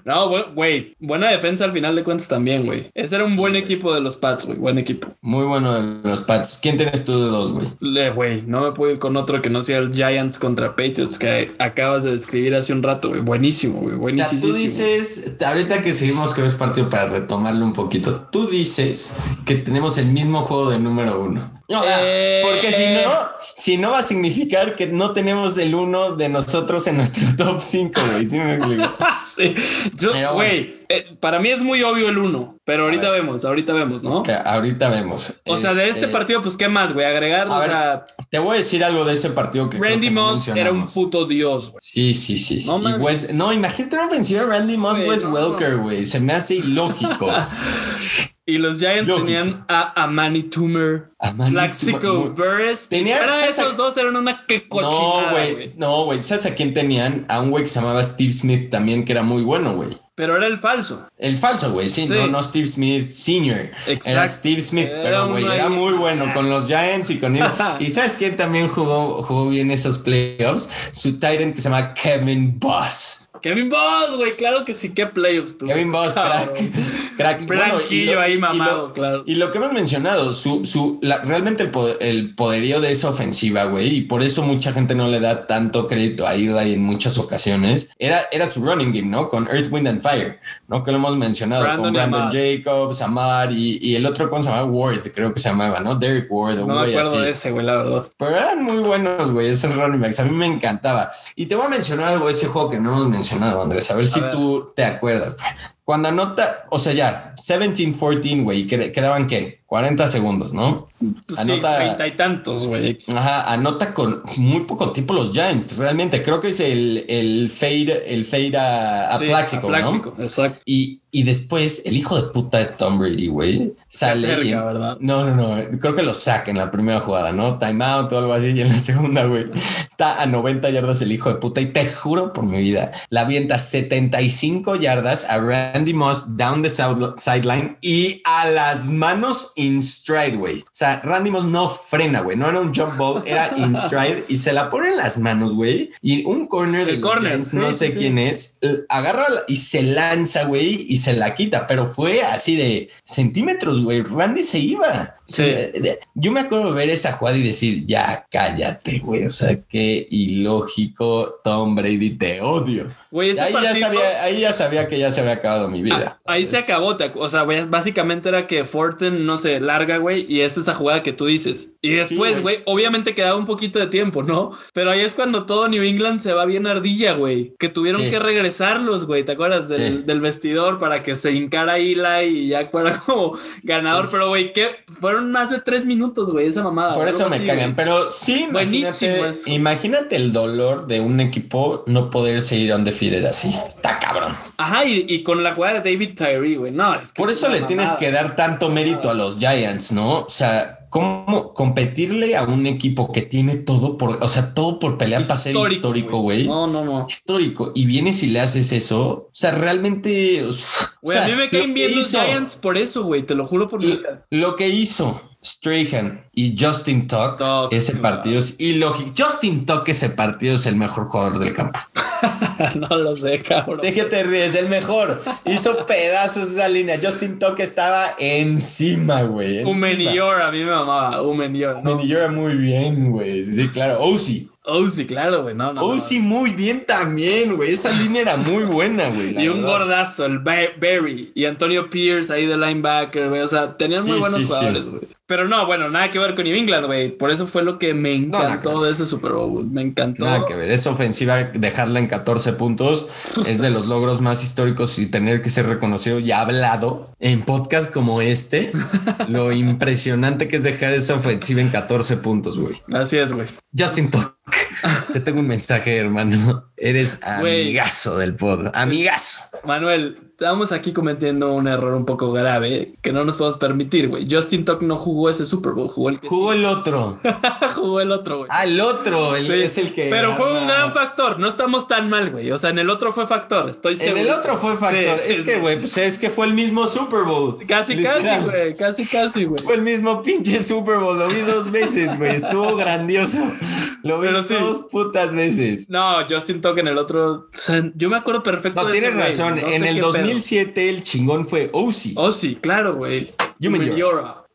No, güey. Buena defensa al final de cuentas también, güey. Ese era un buen equipo de los Pats, güey. Buen equipo. Muy bueno de los Pats. ¿Quién tienes tú de dos, güey? Güey, no me puedo ir con otro que no sea el Giants contra Patriots que acabas de describir hace un rato, güey. Buenísimo, güey. Buenísimo. O sea, tú dices, ahorita que seguimos con este partido para retomarlo un poquito, tú dices que tenemos el mismo juego de número uno. No, eh, porque si no, si no va a significar que no tenemos el uno de nosotros en nuestro (laughs) top 5, güey. ¿Sí me explico? (laughs) sí. Yo, güey, eh, para mí es muy obvio el uno, pero ahorita vemos, ahorita vemos, ¿no? ahorita vemos. O sea, de este, este partido, pues, ¿qué más, güey? Agregar, o sea. Te voy a decir algo de ese partido que. Randy Moss era un puto dios, güey. Sí, sí, sí. No, no, imagínate una ofensiva Randy Moss, Wes Welker, güey. Se me hace ilógico. (laughs) Y los Giants tenían a Amani Toomer, a Laxico Burris. Tenían, esos dos eran una que cochinada, No, güey. No, güey. ¿Sabes a quién tenían? A un güey que se llamaba Steve Smith también, que era muy bueno, güey. Pero era el falso. El falso, güey, sí, No, no Steve Smith Senior. Exacto. Era Steve Smith, pero güey, era muy bueno con los Giants y con él. (laughs) y sabes quién también jugó, jugó bien esos playoffs? Su Titan que se llama Kevin Boss. Kevin Boss, güey, claro que sí, qué playoffs tú. Kevin Boss, crack. (laughs) crack. Bueno, ahí mamado, claro. Y lo que hemos mencionado, su, su, realmente el, poderío de esa ofensiva, güey, y por eso mucha gente no le da tanto crédito a Eli en muchas ocasiones, era, era su running game, ¿no? Con Earth, Wind and Fire, ¿no? Que lo hemos mencionado, con Brandon Jacobs, Amar y, y, el otro, ¿cómo se? Ward, creo que se llamaba, ¿no? Derek Ward. No me acuerdo de ese, güey, la verdad. Pero eran muy buenos, güey, esos running backs. A mí me encantaba. Y te voy a mencionar algo ese juego que no hemos mencionado Andrés, a ver si tú te acuerdas. Cuando anota, o sea, ya, 17-14, güey, quedaban qué? 40 segundos, ¿no? Pues anota, sí, 30 y tantos, güey. Ajá, anota con muy poco tiempo los Giants, realmente. Creo que es el, el fade, el fade a, a Pláxico, ¿no? exacto. Y, y después el hijo de puta de Tom Brady, güey, sale. No, no, no. Creo que lo saca en la primera jugada, ¿no? Timeout o algo así. Y en la segunda, güey, está a 90 yardas el hijo de puta. Y te juro por mi vida, la avienta 75 yardas a Randy Moss down the sideline y a las manos in stride, güey. O sea, Randy Moss no frena, güey. No era un jump ball, era in stride y se la pone en las manos, güey. Y un corner de corner, no sé quién es, eh, agarra y se lanza, güey, y se la quita. Pero fue así de centímetros, güey. Randy se iba. Yo me acuerdo ver esa jugada y decir, ya cállate, güey. O sea, qué ilógico, Tom Brady, te odio. Güey, ese ahí, ya sabía, ahí ya sabía que ya se había acabado mi vida. Ah, ahí se acabó. o sea, básicamente era que Forten no se larga, güey, y es esa jugada que tú dices. Y después, güey, obviamente quedaba un poquito de tiempo, ¿no? Pero ahí es cuando todo New England se va bien ardilla, güey. Que tuvieron que regresarlos, güey. ¿Te acuerdas del, vestidor para que se hincara Eli y ya fuera (laughs) como ganador? Pero, güey, que fueron más de tres minutos, güey, esa mamada. Por eso me cagan. Pero sí, Buenísimo imagínate el dolor de un equipo no poder seguir on defeated así. Está cabrón. Ajá, y, con la jugada de David Tyree, güey. No, es que Por eso le tienes que dar tanto mérito a los Giants, ¿no? O sea, cómo competirle a un equipo que tiene todo por, o sea, todo por pelear para ser histórico, güey. No, no, no. Histórico. Y vienes y le haces eso. O sea, realmente. Güey, a mí me caen bien los Giants por eso, güey. Te lo juro por mi Lo que hizo Strahan y Justin Tuck, ese partido es ilógico. Justin Tuck, ese partido es el mejor jugador del campo. (laughs) no lo sé, cabrón. ¿De qué te ríes? El mejor. Hizo pedazos esa línea. Justin Tuck estaba encima, güey. Umenior, a mí me mamaba. Umenior. Umenior muy bien, güey. Sí, claro. Osi. Osi, claro, güey. No, no. Osi muy bien también, güey. Esa línea era muy buena, güey. Y un gordazo, el Barry. Y Antonio Pierce ahí de linebacker, güey. O sea, tenían muy buenos jugadores, güey. Pero no, bueno, nada que ver con New England, güey. Por eso fue lo que me encantó de ese Super Bowl. Me encantó. Nada que ver. Esa ofensiva, dejarla en 14 puntos, es de los logros más históricos y tener que ser reconocido y hablado en podcast como este. lo (laughs) impresionante que es dejar esa ofensiva en 14 puntos, güey. Así es, güey. Justin Tuck. Te tengo un mensaje, hermano. Eres amigazo del pod. Amigazo. Manuel, estamos aquí cometiendo un error un poco grave que no nos podemos permitir, güey. Justin Tuck no jugó ese Super Bowl, jugó el que Jugó el otro. (laughs) jugó el otro, güey. Ah, el otro, es el que. Pero fue un gran factor. No estamos tan mal, güey. O sea, en el otro fue factor, estoy seguro. En el otro fue factor. es que, güey, pues es que fue el mismo Super Bowl. Casi, casi, güey. Casi, casi, güey. Fue el mismo pinche Super Bowl. Lo vi dos veces, güey. Estuvo grandioso. Lo vi dos putas veces. No, Justin Tuck en el otro. yo me acuerdo perfecto. No, tienes razón. en el 2007 el chingón fue Osi. Osi, claro, güey.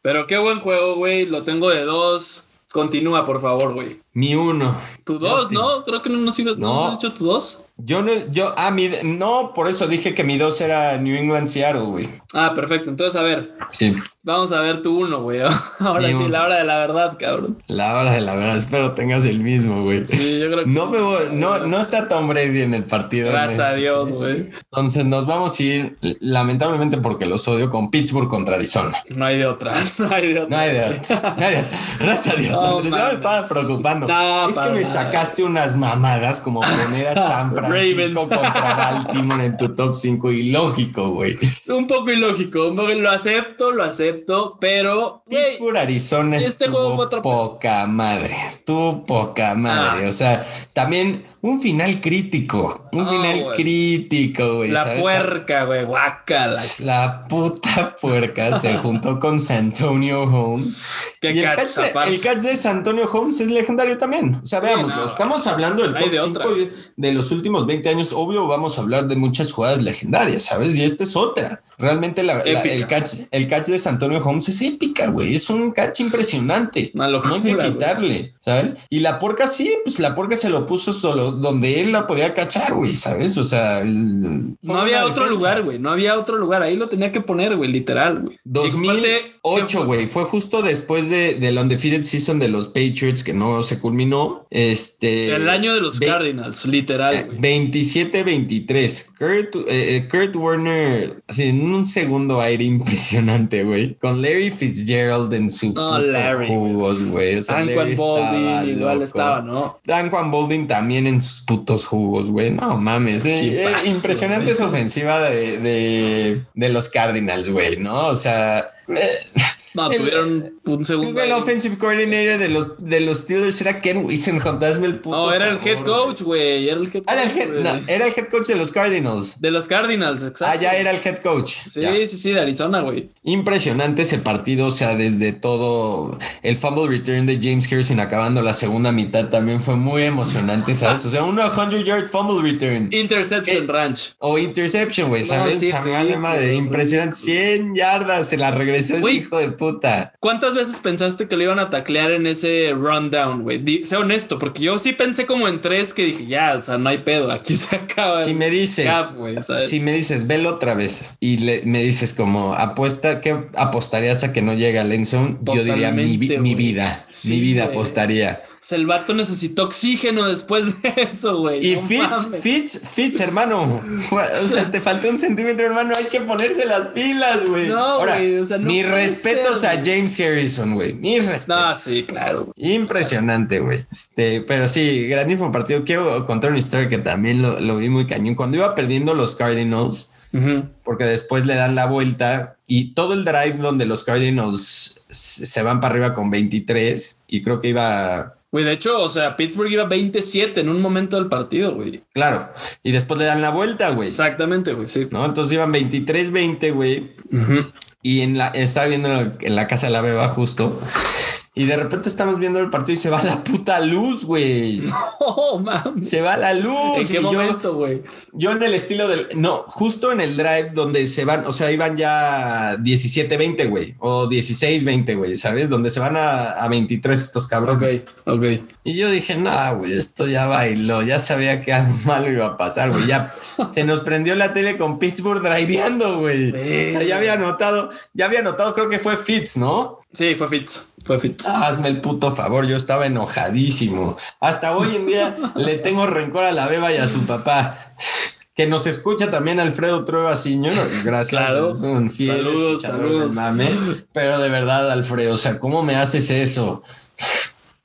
Pero qué buen juego, güey. Lo tengo de dos. Continúa, por favor, güey. Mi uno. Tu dos, ¿no? Creo que no nos ibas. ¿No has dicho tu dos? Yo no, yo, ah, mi, no, por eso dije que mi dos era New England Seattle, güey. Ah, perfecto. Entonces, a ver. Sí. Vamos a ver tu uno, güey. (laughs) Ahora sí, la hora de la verdad, cabrón. La hora de la verdad. Espero tengas el mismo, güey. Sí, yo creo que no Me no, no está Tom Brady en el partido. Gracias a Dios, güey. Entonces, nos vamos a ir, lamentablemente, porque los odio con Pittsburgh contra Arizona. No hay de otra. (laughs) No hay de otra. No hay de otra. Gracias a Dios, Andrés. Ya me estaba preocupando. es que me sacaste unas mamadas como poner a San (laughs) Francisco contra Baltimore en tu top 5. Ilógico, güey. Un poco ilógico. Lo acepto, lo acepto, pero. Pittsburgh, Arizona este juego fue otro poca madre. Estuvo poca madre. Ah. O sea, también un final crítico. Un final crítico, güey. La puerca, güey. Guácala. La puta puerca se (laughs) juntó con Santonio Holmes. y el, catch de, el catch de Santonio Holmes es legendario también. O sea, veamos, estamos hablando del top 5 de, los últimos 20 años. Obvio, vamos a hablar de muchas jugadas legendarias, ¿sabes? Y esta es otra. Realmente el, catch, el catch de Santonio Holmes es épica, güey. Es un catch impresionante. no hay que quitarle, ¿sabes? Y la porca sí, pues la porca se lo puso solo donde él la podía cachar, güey, ¿sabes? O sea, no había otro lugar, güey. No había otro lugar. Ahí lo tenía que poner, güey, literal, güey. 2008, güey. Fue justo después de, del undefeated season de los Patriots que no se culminó. Este. El año de los Cardinals, literal. 27-23. Eh, Kurt, eh, eh, Kurt Warner, así en un segundo aire (laughs) impresionante, güey. Con Larry Fitzgerald en su oh, Larry, jugos, güey. O sea, Dan Bolding igual estaba, ¿no? Dan Juan Bolding también en sus putos jugos, güey. No mames. Eh, impresionante esa ofensiva de, de, de los Cardinals, güey, ¿no? O sea. Eh, no, tuvieron un segundo. El offensive coordinator de los, de los Steelers era Ken Wisenhunt. (laughs) Hazme el puto. No, era el head coach, güey. Era el head coach. Era el head, no, era el head coach de los Cardinals. De los Cardinals, exacto. Ah, ya era el head coach. Sí, sí, sí, de Arizona, güey. Impresionante ese partido. O sea, desde todo el fumble return de James Harrison acabando la segunda mitad también fue muy emocionante, ¿sabes? O sea, un 100 yard fumble return. Interception eh, ranch. O interception, güey, ¿sabes? No, sí, madre, impresionante. 100 yardas se la regresó ese hijo de puta puta. ¿Cuántas veces pensaste que lo iban a taclear en ese rundown, güey? Sé honesto, porque yo sí pensé como en tres que dije, ya, o sea, no hay pedo, aquí (laughs) se acaba. Si me dices, si me dices, velo otra vez y le, me dices como, apuesta, ¿qué apostarías a que no llegue a Lenson? Yo diría mi, mi vida, mi vida apostaría el vato necesitó oxígeno después de (laughs) eso, güey. Y Fitz, Fitz, Fitz, hermano. (laughs) O sea, te faltó un centímetro, hermano. Hay que ponerse las pilas, güey. No, güey. O sea, no mis respetos a James Harrison, güey. Mis respetos. No, sí, claro. Impresionante, güey. Este, pero sí, grandísimo partido. Quiero contar una historia que también lo, lo vi muy cañón. Cuando iba perdiendo los Cardinals, porque después le dan la vuelta y todo el drive donde los Cardinals se van para arriba con 23 y creo que iba Güey, de hecho, o sea, Pittsburgh iba 27 en un momento del partido, güey. Claro. Y después le dan la vuelta, güey. Exactamente, güey, sí. ¿No? Entonces iban 23-20, güey. Y en la, estaba viendo en la casa de la beba justo. Y de repente estamos viendo el partido y se va la puta luz, güey. (laughs) No, mames. Se va la luz. ¿En qué momento, güey? Yo, en el estilo del. No, justo en el drive donde se van, o sea, iban ya 17-20, güey. O 16-20, güey, ¿sabes? Donde se van a, a 23 estos cabrones. Ok, ok. Y yo dije, no, güey, esto ya bailó. Ya sabía que algo (laughs) malo iba a pasar, güey. Ya (laughs) se nos prendió la tele con Pittsburgh driveando, güey. O sea, ya había notado, ya había notado, creo que fue Fitz, ¿no? Sí, fue Fitz. Hazme el puto favor, yo estaba enojadísimo. Hasta hoy en día (laughs) le tengo rencor a la beba y a su papá. Que nos escucha también Alfredo Trueba Siño. Gracias. Claro. Es un fiel saludos, saludos. Mame. Pero de verdad, Alfredo, o sea, ¿cómo me haces eso?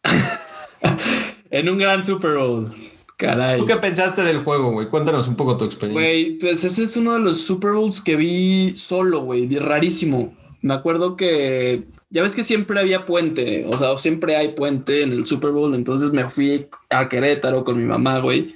(laughs) en un gran Super Bowl. Caray. ¿Tú qué pensaste del juego, güey? Cuéntanos un poco tu experiencia. Güey, pues ese es uno de los Super Bowls que vi solo, güey. Rarísimo. Me acuerdo que ya ves que siempre había puente, o sea, siempre hay puente en el Super Bowl, entonces me fui a Querétaro con mi mamá, güey.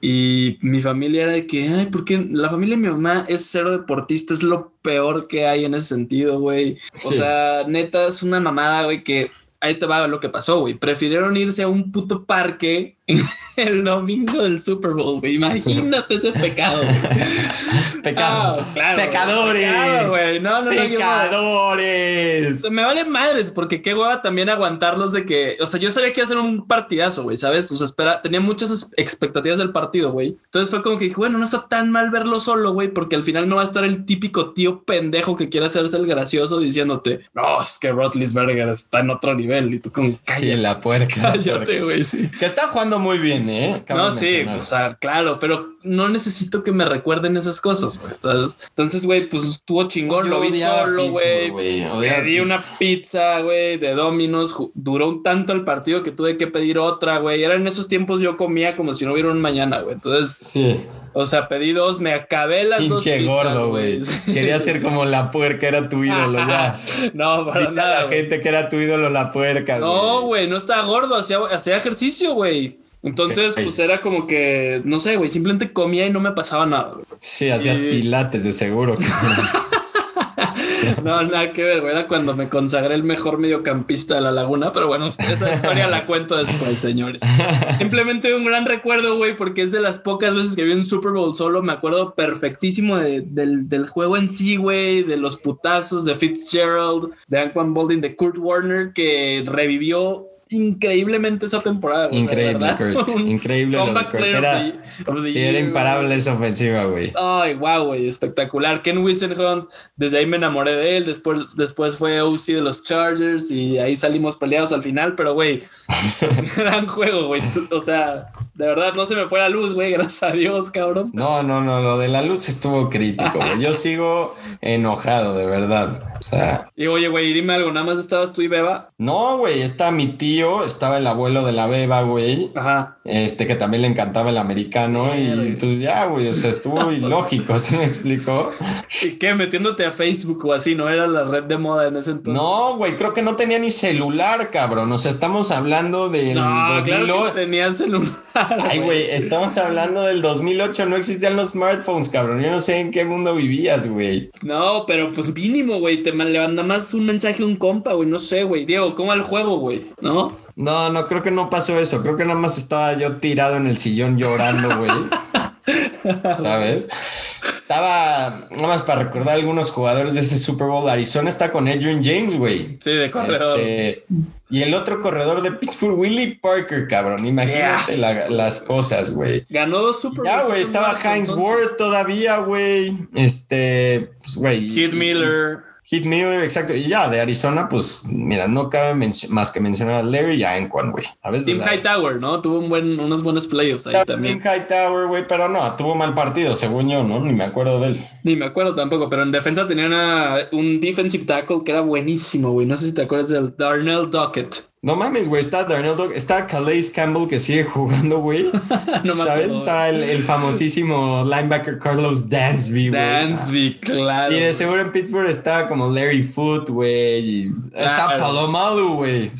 Y mi familia era de que, ay, porque la familia de mi mamá es cero deportista, es lo peor que hay en ese sentido, güey. O sea, neta, es una mamada, güey, que ahí te va lo que pasó, güey. Prefirieron irse a un puto parque (laughs) el domingo del Super Bowl, güey. Imagínate ese pecado. (laughs) Pecado. claro, Pecadores. güey. No, no, Pecadores. me vale madres, porque qué hueva también aguantarlos de que, o sea, yo sabía que iba a ser un partidazo, güey, ¿sabes? O sea, espera, tenía muchas expectativas del partido, güey. Entonces fue como que dije, bueno, no está tan mal verlo solo, güey, porque al final no va a estar el típico tío pendejo que quiere hacerse el gracioso diciéndote, no, es que Rotlisberger está en otro nivel y tú como, cállate. la puerca. (laughs) Cállate, güey, sí. Que está jugando muy bien, ¿eh? no, sí, o sea, claro, pero no necesito que me recuerden esas cosas, Entonces, güey, pues estuvo chingón, lo vi solo, güey. Pedí una pizza, güey, de Domino's. Duró un tanto el partido que tuve que pedir otra, güey. Era en esos tiempos yo comía como si no hubiera un mañana, güey. Entonces, sí. O sea, pedí dos, me acabé las dos pizzas, gordo, güey. (laughs) Quería ser como la puerca, era tu ídolo, ya. (laughs) no, para nada. La gente que era tu ídolo, la puerca, No, güey, no estaba gordo, hacía, hacía ejercicio, güey. Entonces, pues era como que, no sé, güey, simplemente comía y no me pasaba nada. Sí, hacías pilates de seguro. (laughs) no, nada que ver, güey. Era cuando me consagré el mejor mediocampista de la laguna, pero bueno, esa historia la cuento después, señores. Simplemente un gran recuerdo, güey, porque es de las pocas veces que vi un Super Bowl solo. Me acuerdo perfectísimo del, del, juego en sí, güey, de los putazos de Fitzgerald, de Anquan Bolding, de Kurt Warner, que revivió increíblemente esa temporada. Increíble, Kurt. (laughs) Increíble. Era, sí, era imparable esa ofensiva, güey. Ay, wow, güey. Espectacular. Ken Wisenhunt, desde ahí me enamoré de él. Después, después fue OC de los Chargers y ahí salimos peleados al final. Pero, güey, (laughs) gran juego, güey. O sea, de verdad, no se me fue la luz, güey. (laughs) Gracias a Dios, cabrón. No, no, no. Lo de la luz estuvo crítico, güey. Yo (laughs) sigo enojado, de verdad. O sea. Y oye, güey, dime algo. ¿Nada más estabas tú y Beba? No, güey. Está mi tío estaba el abuelo de la beba, güey. Ajá. Este que también le encantaba el americano y pues ya, güey, o sea, estuvo (laughs) ilógico, ¿se me explicó? (laughs) ¿Y qué? Metiéndote a Facebook o así, ¿no era la red de moda en ese entonces? No, güey, creo que no tenía ni celular, cabrón. O sea, estamos hablando del no, Claro que tenía celular. (laughs) Ay, güey, estamos hablando del 2008, no existían los smartphones, cabrón. Yo no sé en qué mundo vivías, güey. No, pero pues mínimo, güey, te manda más un mensaje a un compa, güey, no sé, güey. Diego, ¿cómo el juego, güey? ¿No? No, no, creo que no pasó eso. Creo que nada más estaba yo tirado en el sillón llorando, güey. (laughs) ¿Sabes? Estaba, nada más para recordar algunos jugadores de ese Super Bowl, Arizona está con Adrian James, güey. Sí, de corredor. Este, y el otro corredor de Pittsburgh, Willie Parker, cabrón. Imagínate las cosas, güey. Ganó dos Super Bowls. Ya, güey, estaba Heinz Ward todavía, güey. Este, pues, güey. Kid Miller. Hit Miller, exacto. Y ya, de Arizona, pues, mira, no cabe más que mencionar a Larry y a Enquan, güey. A veces, Tim Hightower, ¿no? Tuvo un buen, unos buenos playoffs ahí también. Tim Hightower, güey, pero no, tuvo mal partido, según yo, ¿no? Ni me acuerdo de él. Ni me acuerdo tampoco, pero en defensa tenían un defensive tackle que era buenísimo, güey. No sé si te acuerdas del Darnell Dockett. No mames, güey, está Darnell Dog, está Calais Campbell que sigue (laughs) jugando, güey. (laughs) no ¿Sabes? Está el, famosísimo linebacker Carlos Dansby, güey. Dansby, claro. Y de seguro en Pittsburgh está como Larry Foot, güey. Está Palomalu, güey.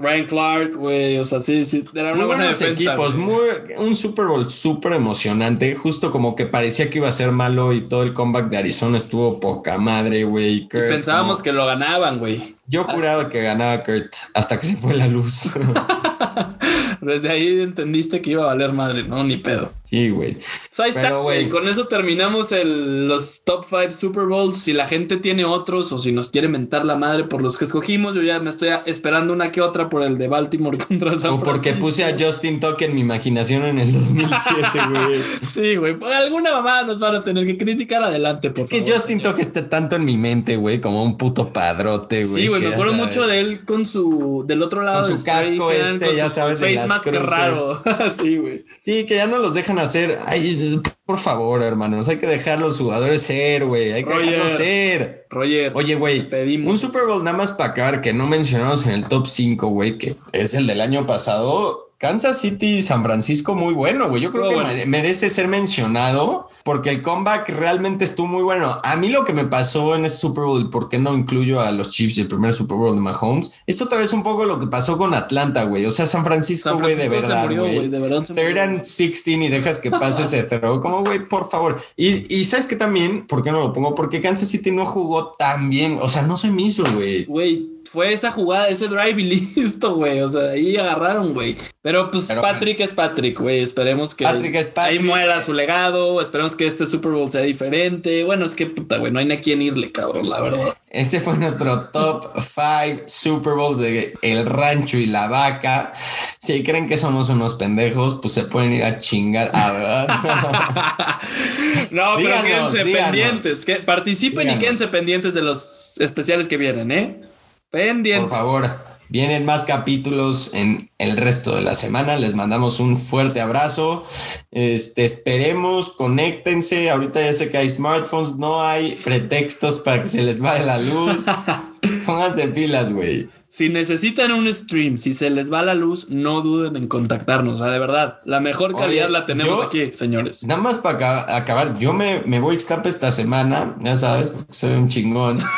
Ryan Clark, güey, o sea, sí, sí, era una muy buena buenos equipos, muy, un Super Bowl súper emocionante, justo como que parecía que iba a ser malo y todo el comeback de Arizona estuvo poca madre, güey. Y pensábamos que lo ganaban, güey. Yo juraba que ganaba Kurt hasta que se fue la luz. (laughs) Desde ahí entendiste que iba a valer madre, ¿no? Ni pedo. Sí, güey. Pues ahí está, güey. Con eso terminamos el, los top 5 Super Bowls. Si la gente tiene otros o si nos quiere mentar la madre por los que escogimos, yo ya me estoy esperando una que otra por el de Baltimore (laughs) contra San O porque puse a Justin Tuck en mi imaginación en el 2007, (laughs) güey. sí, güey. Por alguna mamada nos van a tener que criticar adelante, por Es que Justin Tuck esté tanto en mi mente, güey, como un puto padrote, güey. Sí, güey. Me acuerdo mucho de él con su. del otro lado. Con su casco este, ya sabes. Face mask raro. (laughs) sí, güey. Sí, que ya no los dejan hacer. Ay, por favor, hermanos. Hay que dejar a los jugadores ser, güey. Hay que dejarlos ser. Roger. Oye, güey. Un Super Bowl nada más para acabar que no mencionamos en el top 5, güey, que es el del año pasado Kansas City y San Francisco muy bueno, güey. Yo creo que merece ser mencionado porque el comeback realmente estuvo muy bueno. A mí lo que me pasó en ese Super Bowl, ¿por qué no incluyo a los Chiefs y el primer Super Bowl de Mahomes? Es otra vez un poco lo que pasó con Atlanta, güey. O sea, San Francisco, güey, de verdad, güey. Eran 16 y dejas que pase ese (laughs) throw. Como, güey, por favor. Y, y sabes que también, ¿por qué no lo pongo? Porque Kansas City no jugó tan bien. O sea, no se me hizo, güey. Güey fue esa jugada, ese drive y (laughs) listo, güey. O sea, ahí agarraron, güey. Pero pues Patrick es Patrick, güey. Esperemos que ahí muera su legado. Esperemos que este Super Bowl sea diferente. Bueno, es que puta, güey, no hay a quién irle, cabrón, la verdad. Ese fue nuestro top 5 Super Bowls de El Rancho y la Vaca. Si creen que somos unos pendejos, pues se pueden ir a chingar. A verdad. (laughs) no, pero quédense pendientes. Que participen y quédense pendientes de los especiales que vienen, ¿eh? Pendientes. Por favor, vienen más capítulos en el resto de la semana. Les mandamos un fuerte abrazo. Este, esperemos, conéctense. Ahorita ya sé que hay smartphones, no hay pretextos para que se les vaya la luz. (laughs) Pónganse pilas, güey. Si necesitan un stream, si se les va la luz, no duden en contactarnos. O sea, de verdad, la mejor calidad la tenemos aquí, señores. Nada más para acabar, yo me, me voy a esta semana, ya sabes, porque soy un chingón. (laughs)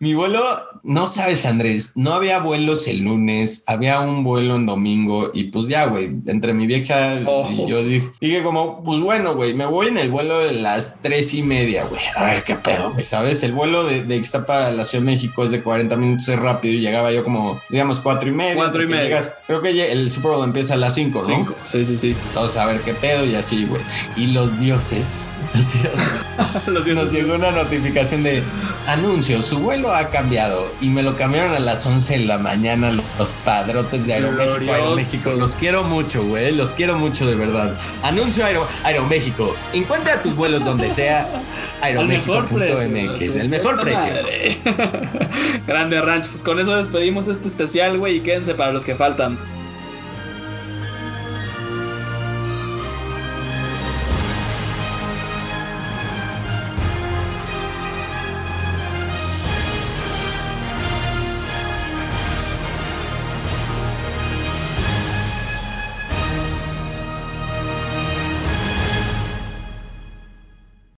mi vuelo, no sabes, Andrés, no había vuelos el lunes, había un vuelo en domingo y pues ya, güey, entre mi vieja y yo dije, dije como, pues bueno, güey, me voy en el vuelo de las tres y media, güey, a ver qué pedo, güey, ¿sabes? El vuelo de, de Ixtapa a la Ciudad de México es de 40 minutos, es rápido y llegaba yo como, digamos, cuatro y media. Cuatro y media. creo que el Super Bowl empieza a las cinco, ¿no? Cinco, sí, sí, sí. Entonces, a ver qué pedo y así, güey. Y los dioses, (laughs) los dioses, (laughs) los dioses. Nos llegó una notificación de anuncio, su vuelo ha cambiado y me lo cambiaron a las 11 de la mañana los padrotes de Aeroméxico. Aeroméxico, los quiero mucho, güey, los quiero mucho de verdad. Anuncio Aero, Aeroméxico, encuentra tus vuelos donde sea. (laughs) Aeroméxico.mx, el mejor (laughs) Grande ranch, pues con eso despedimos este especial, güey, y quédense para los que faltan.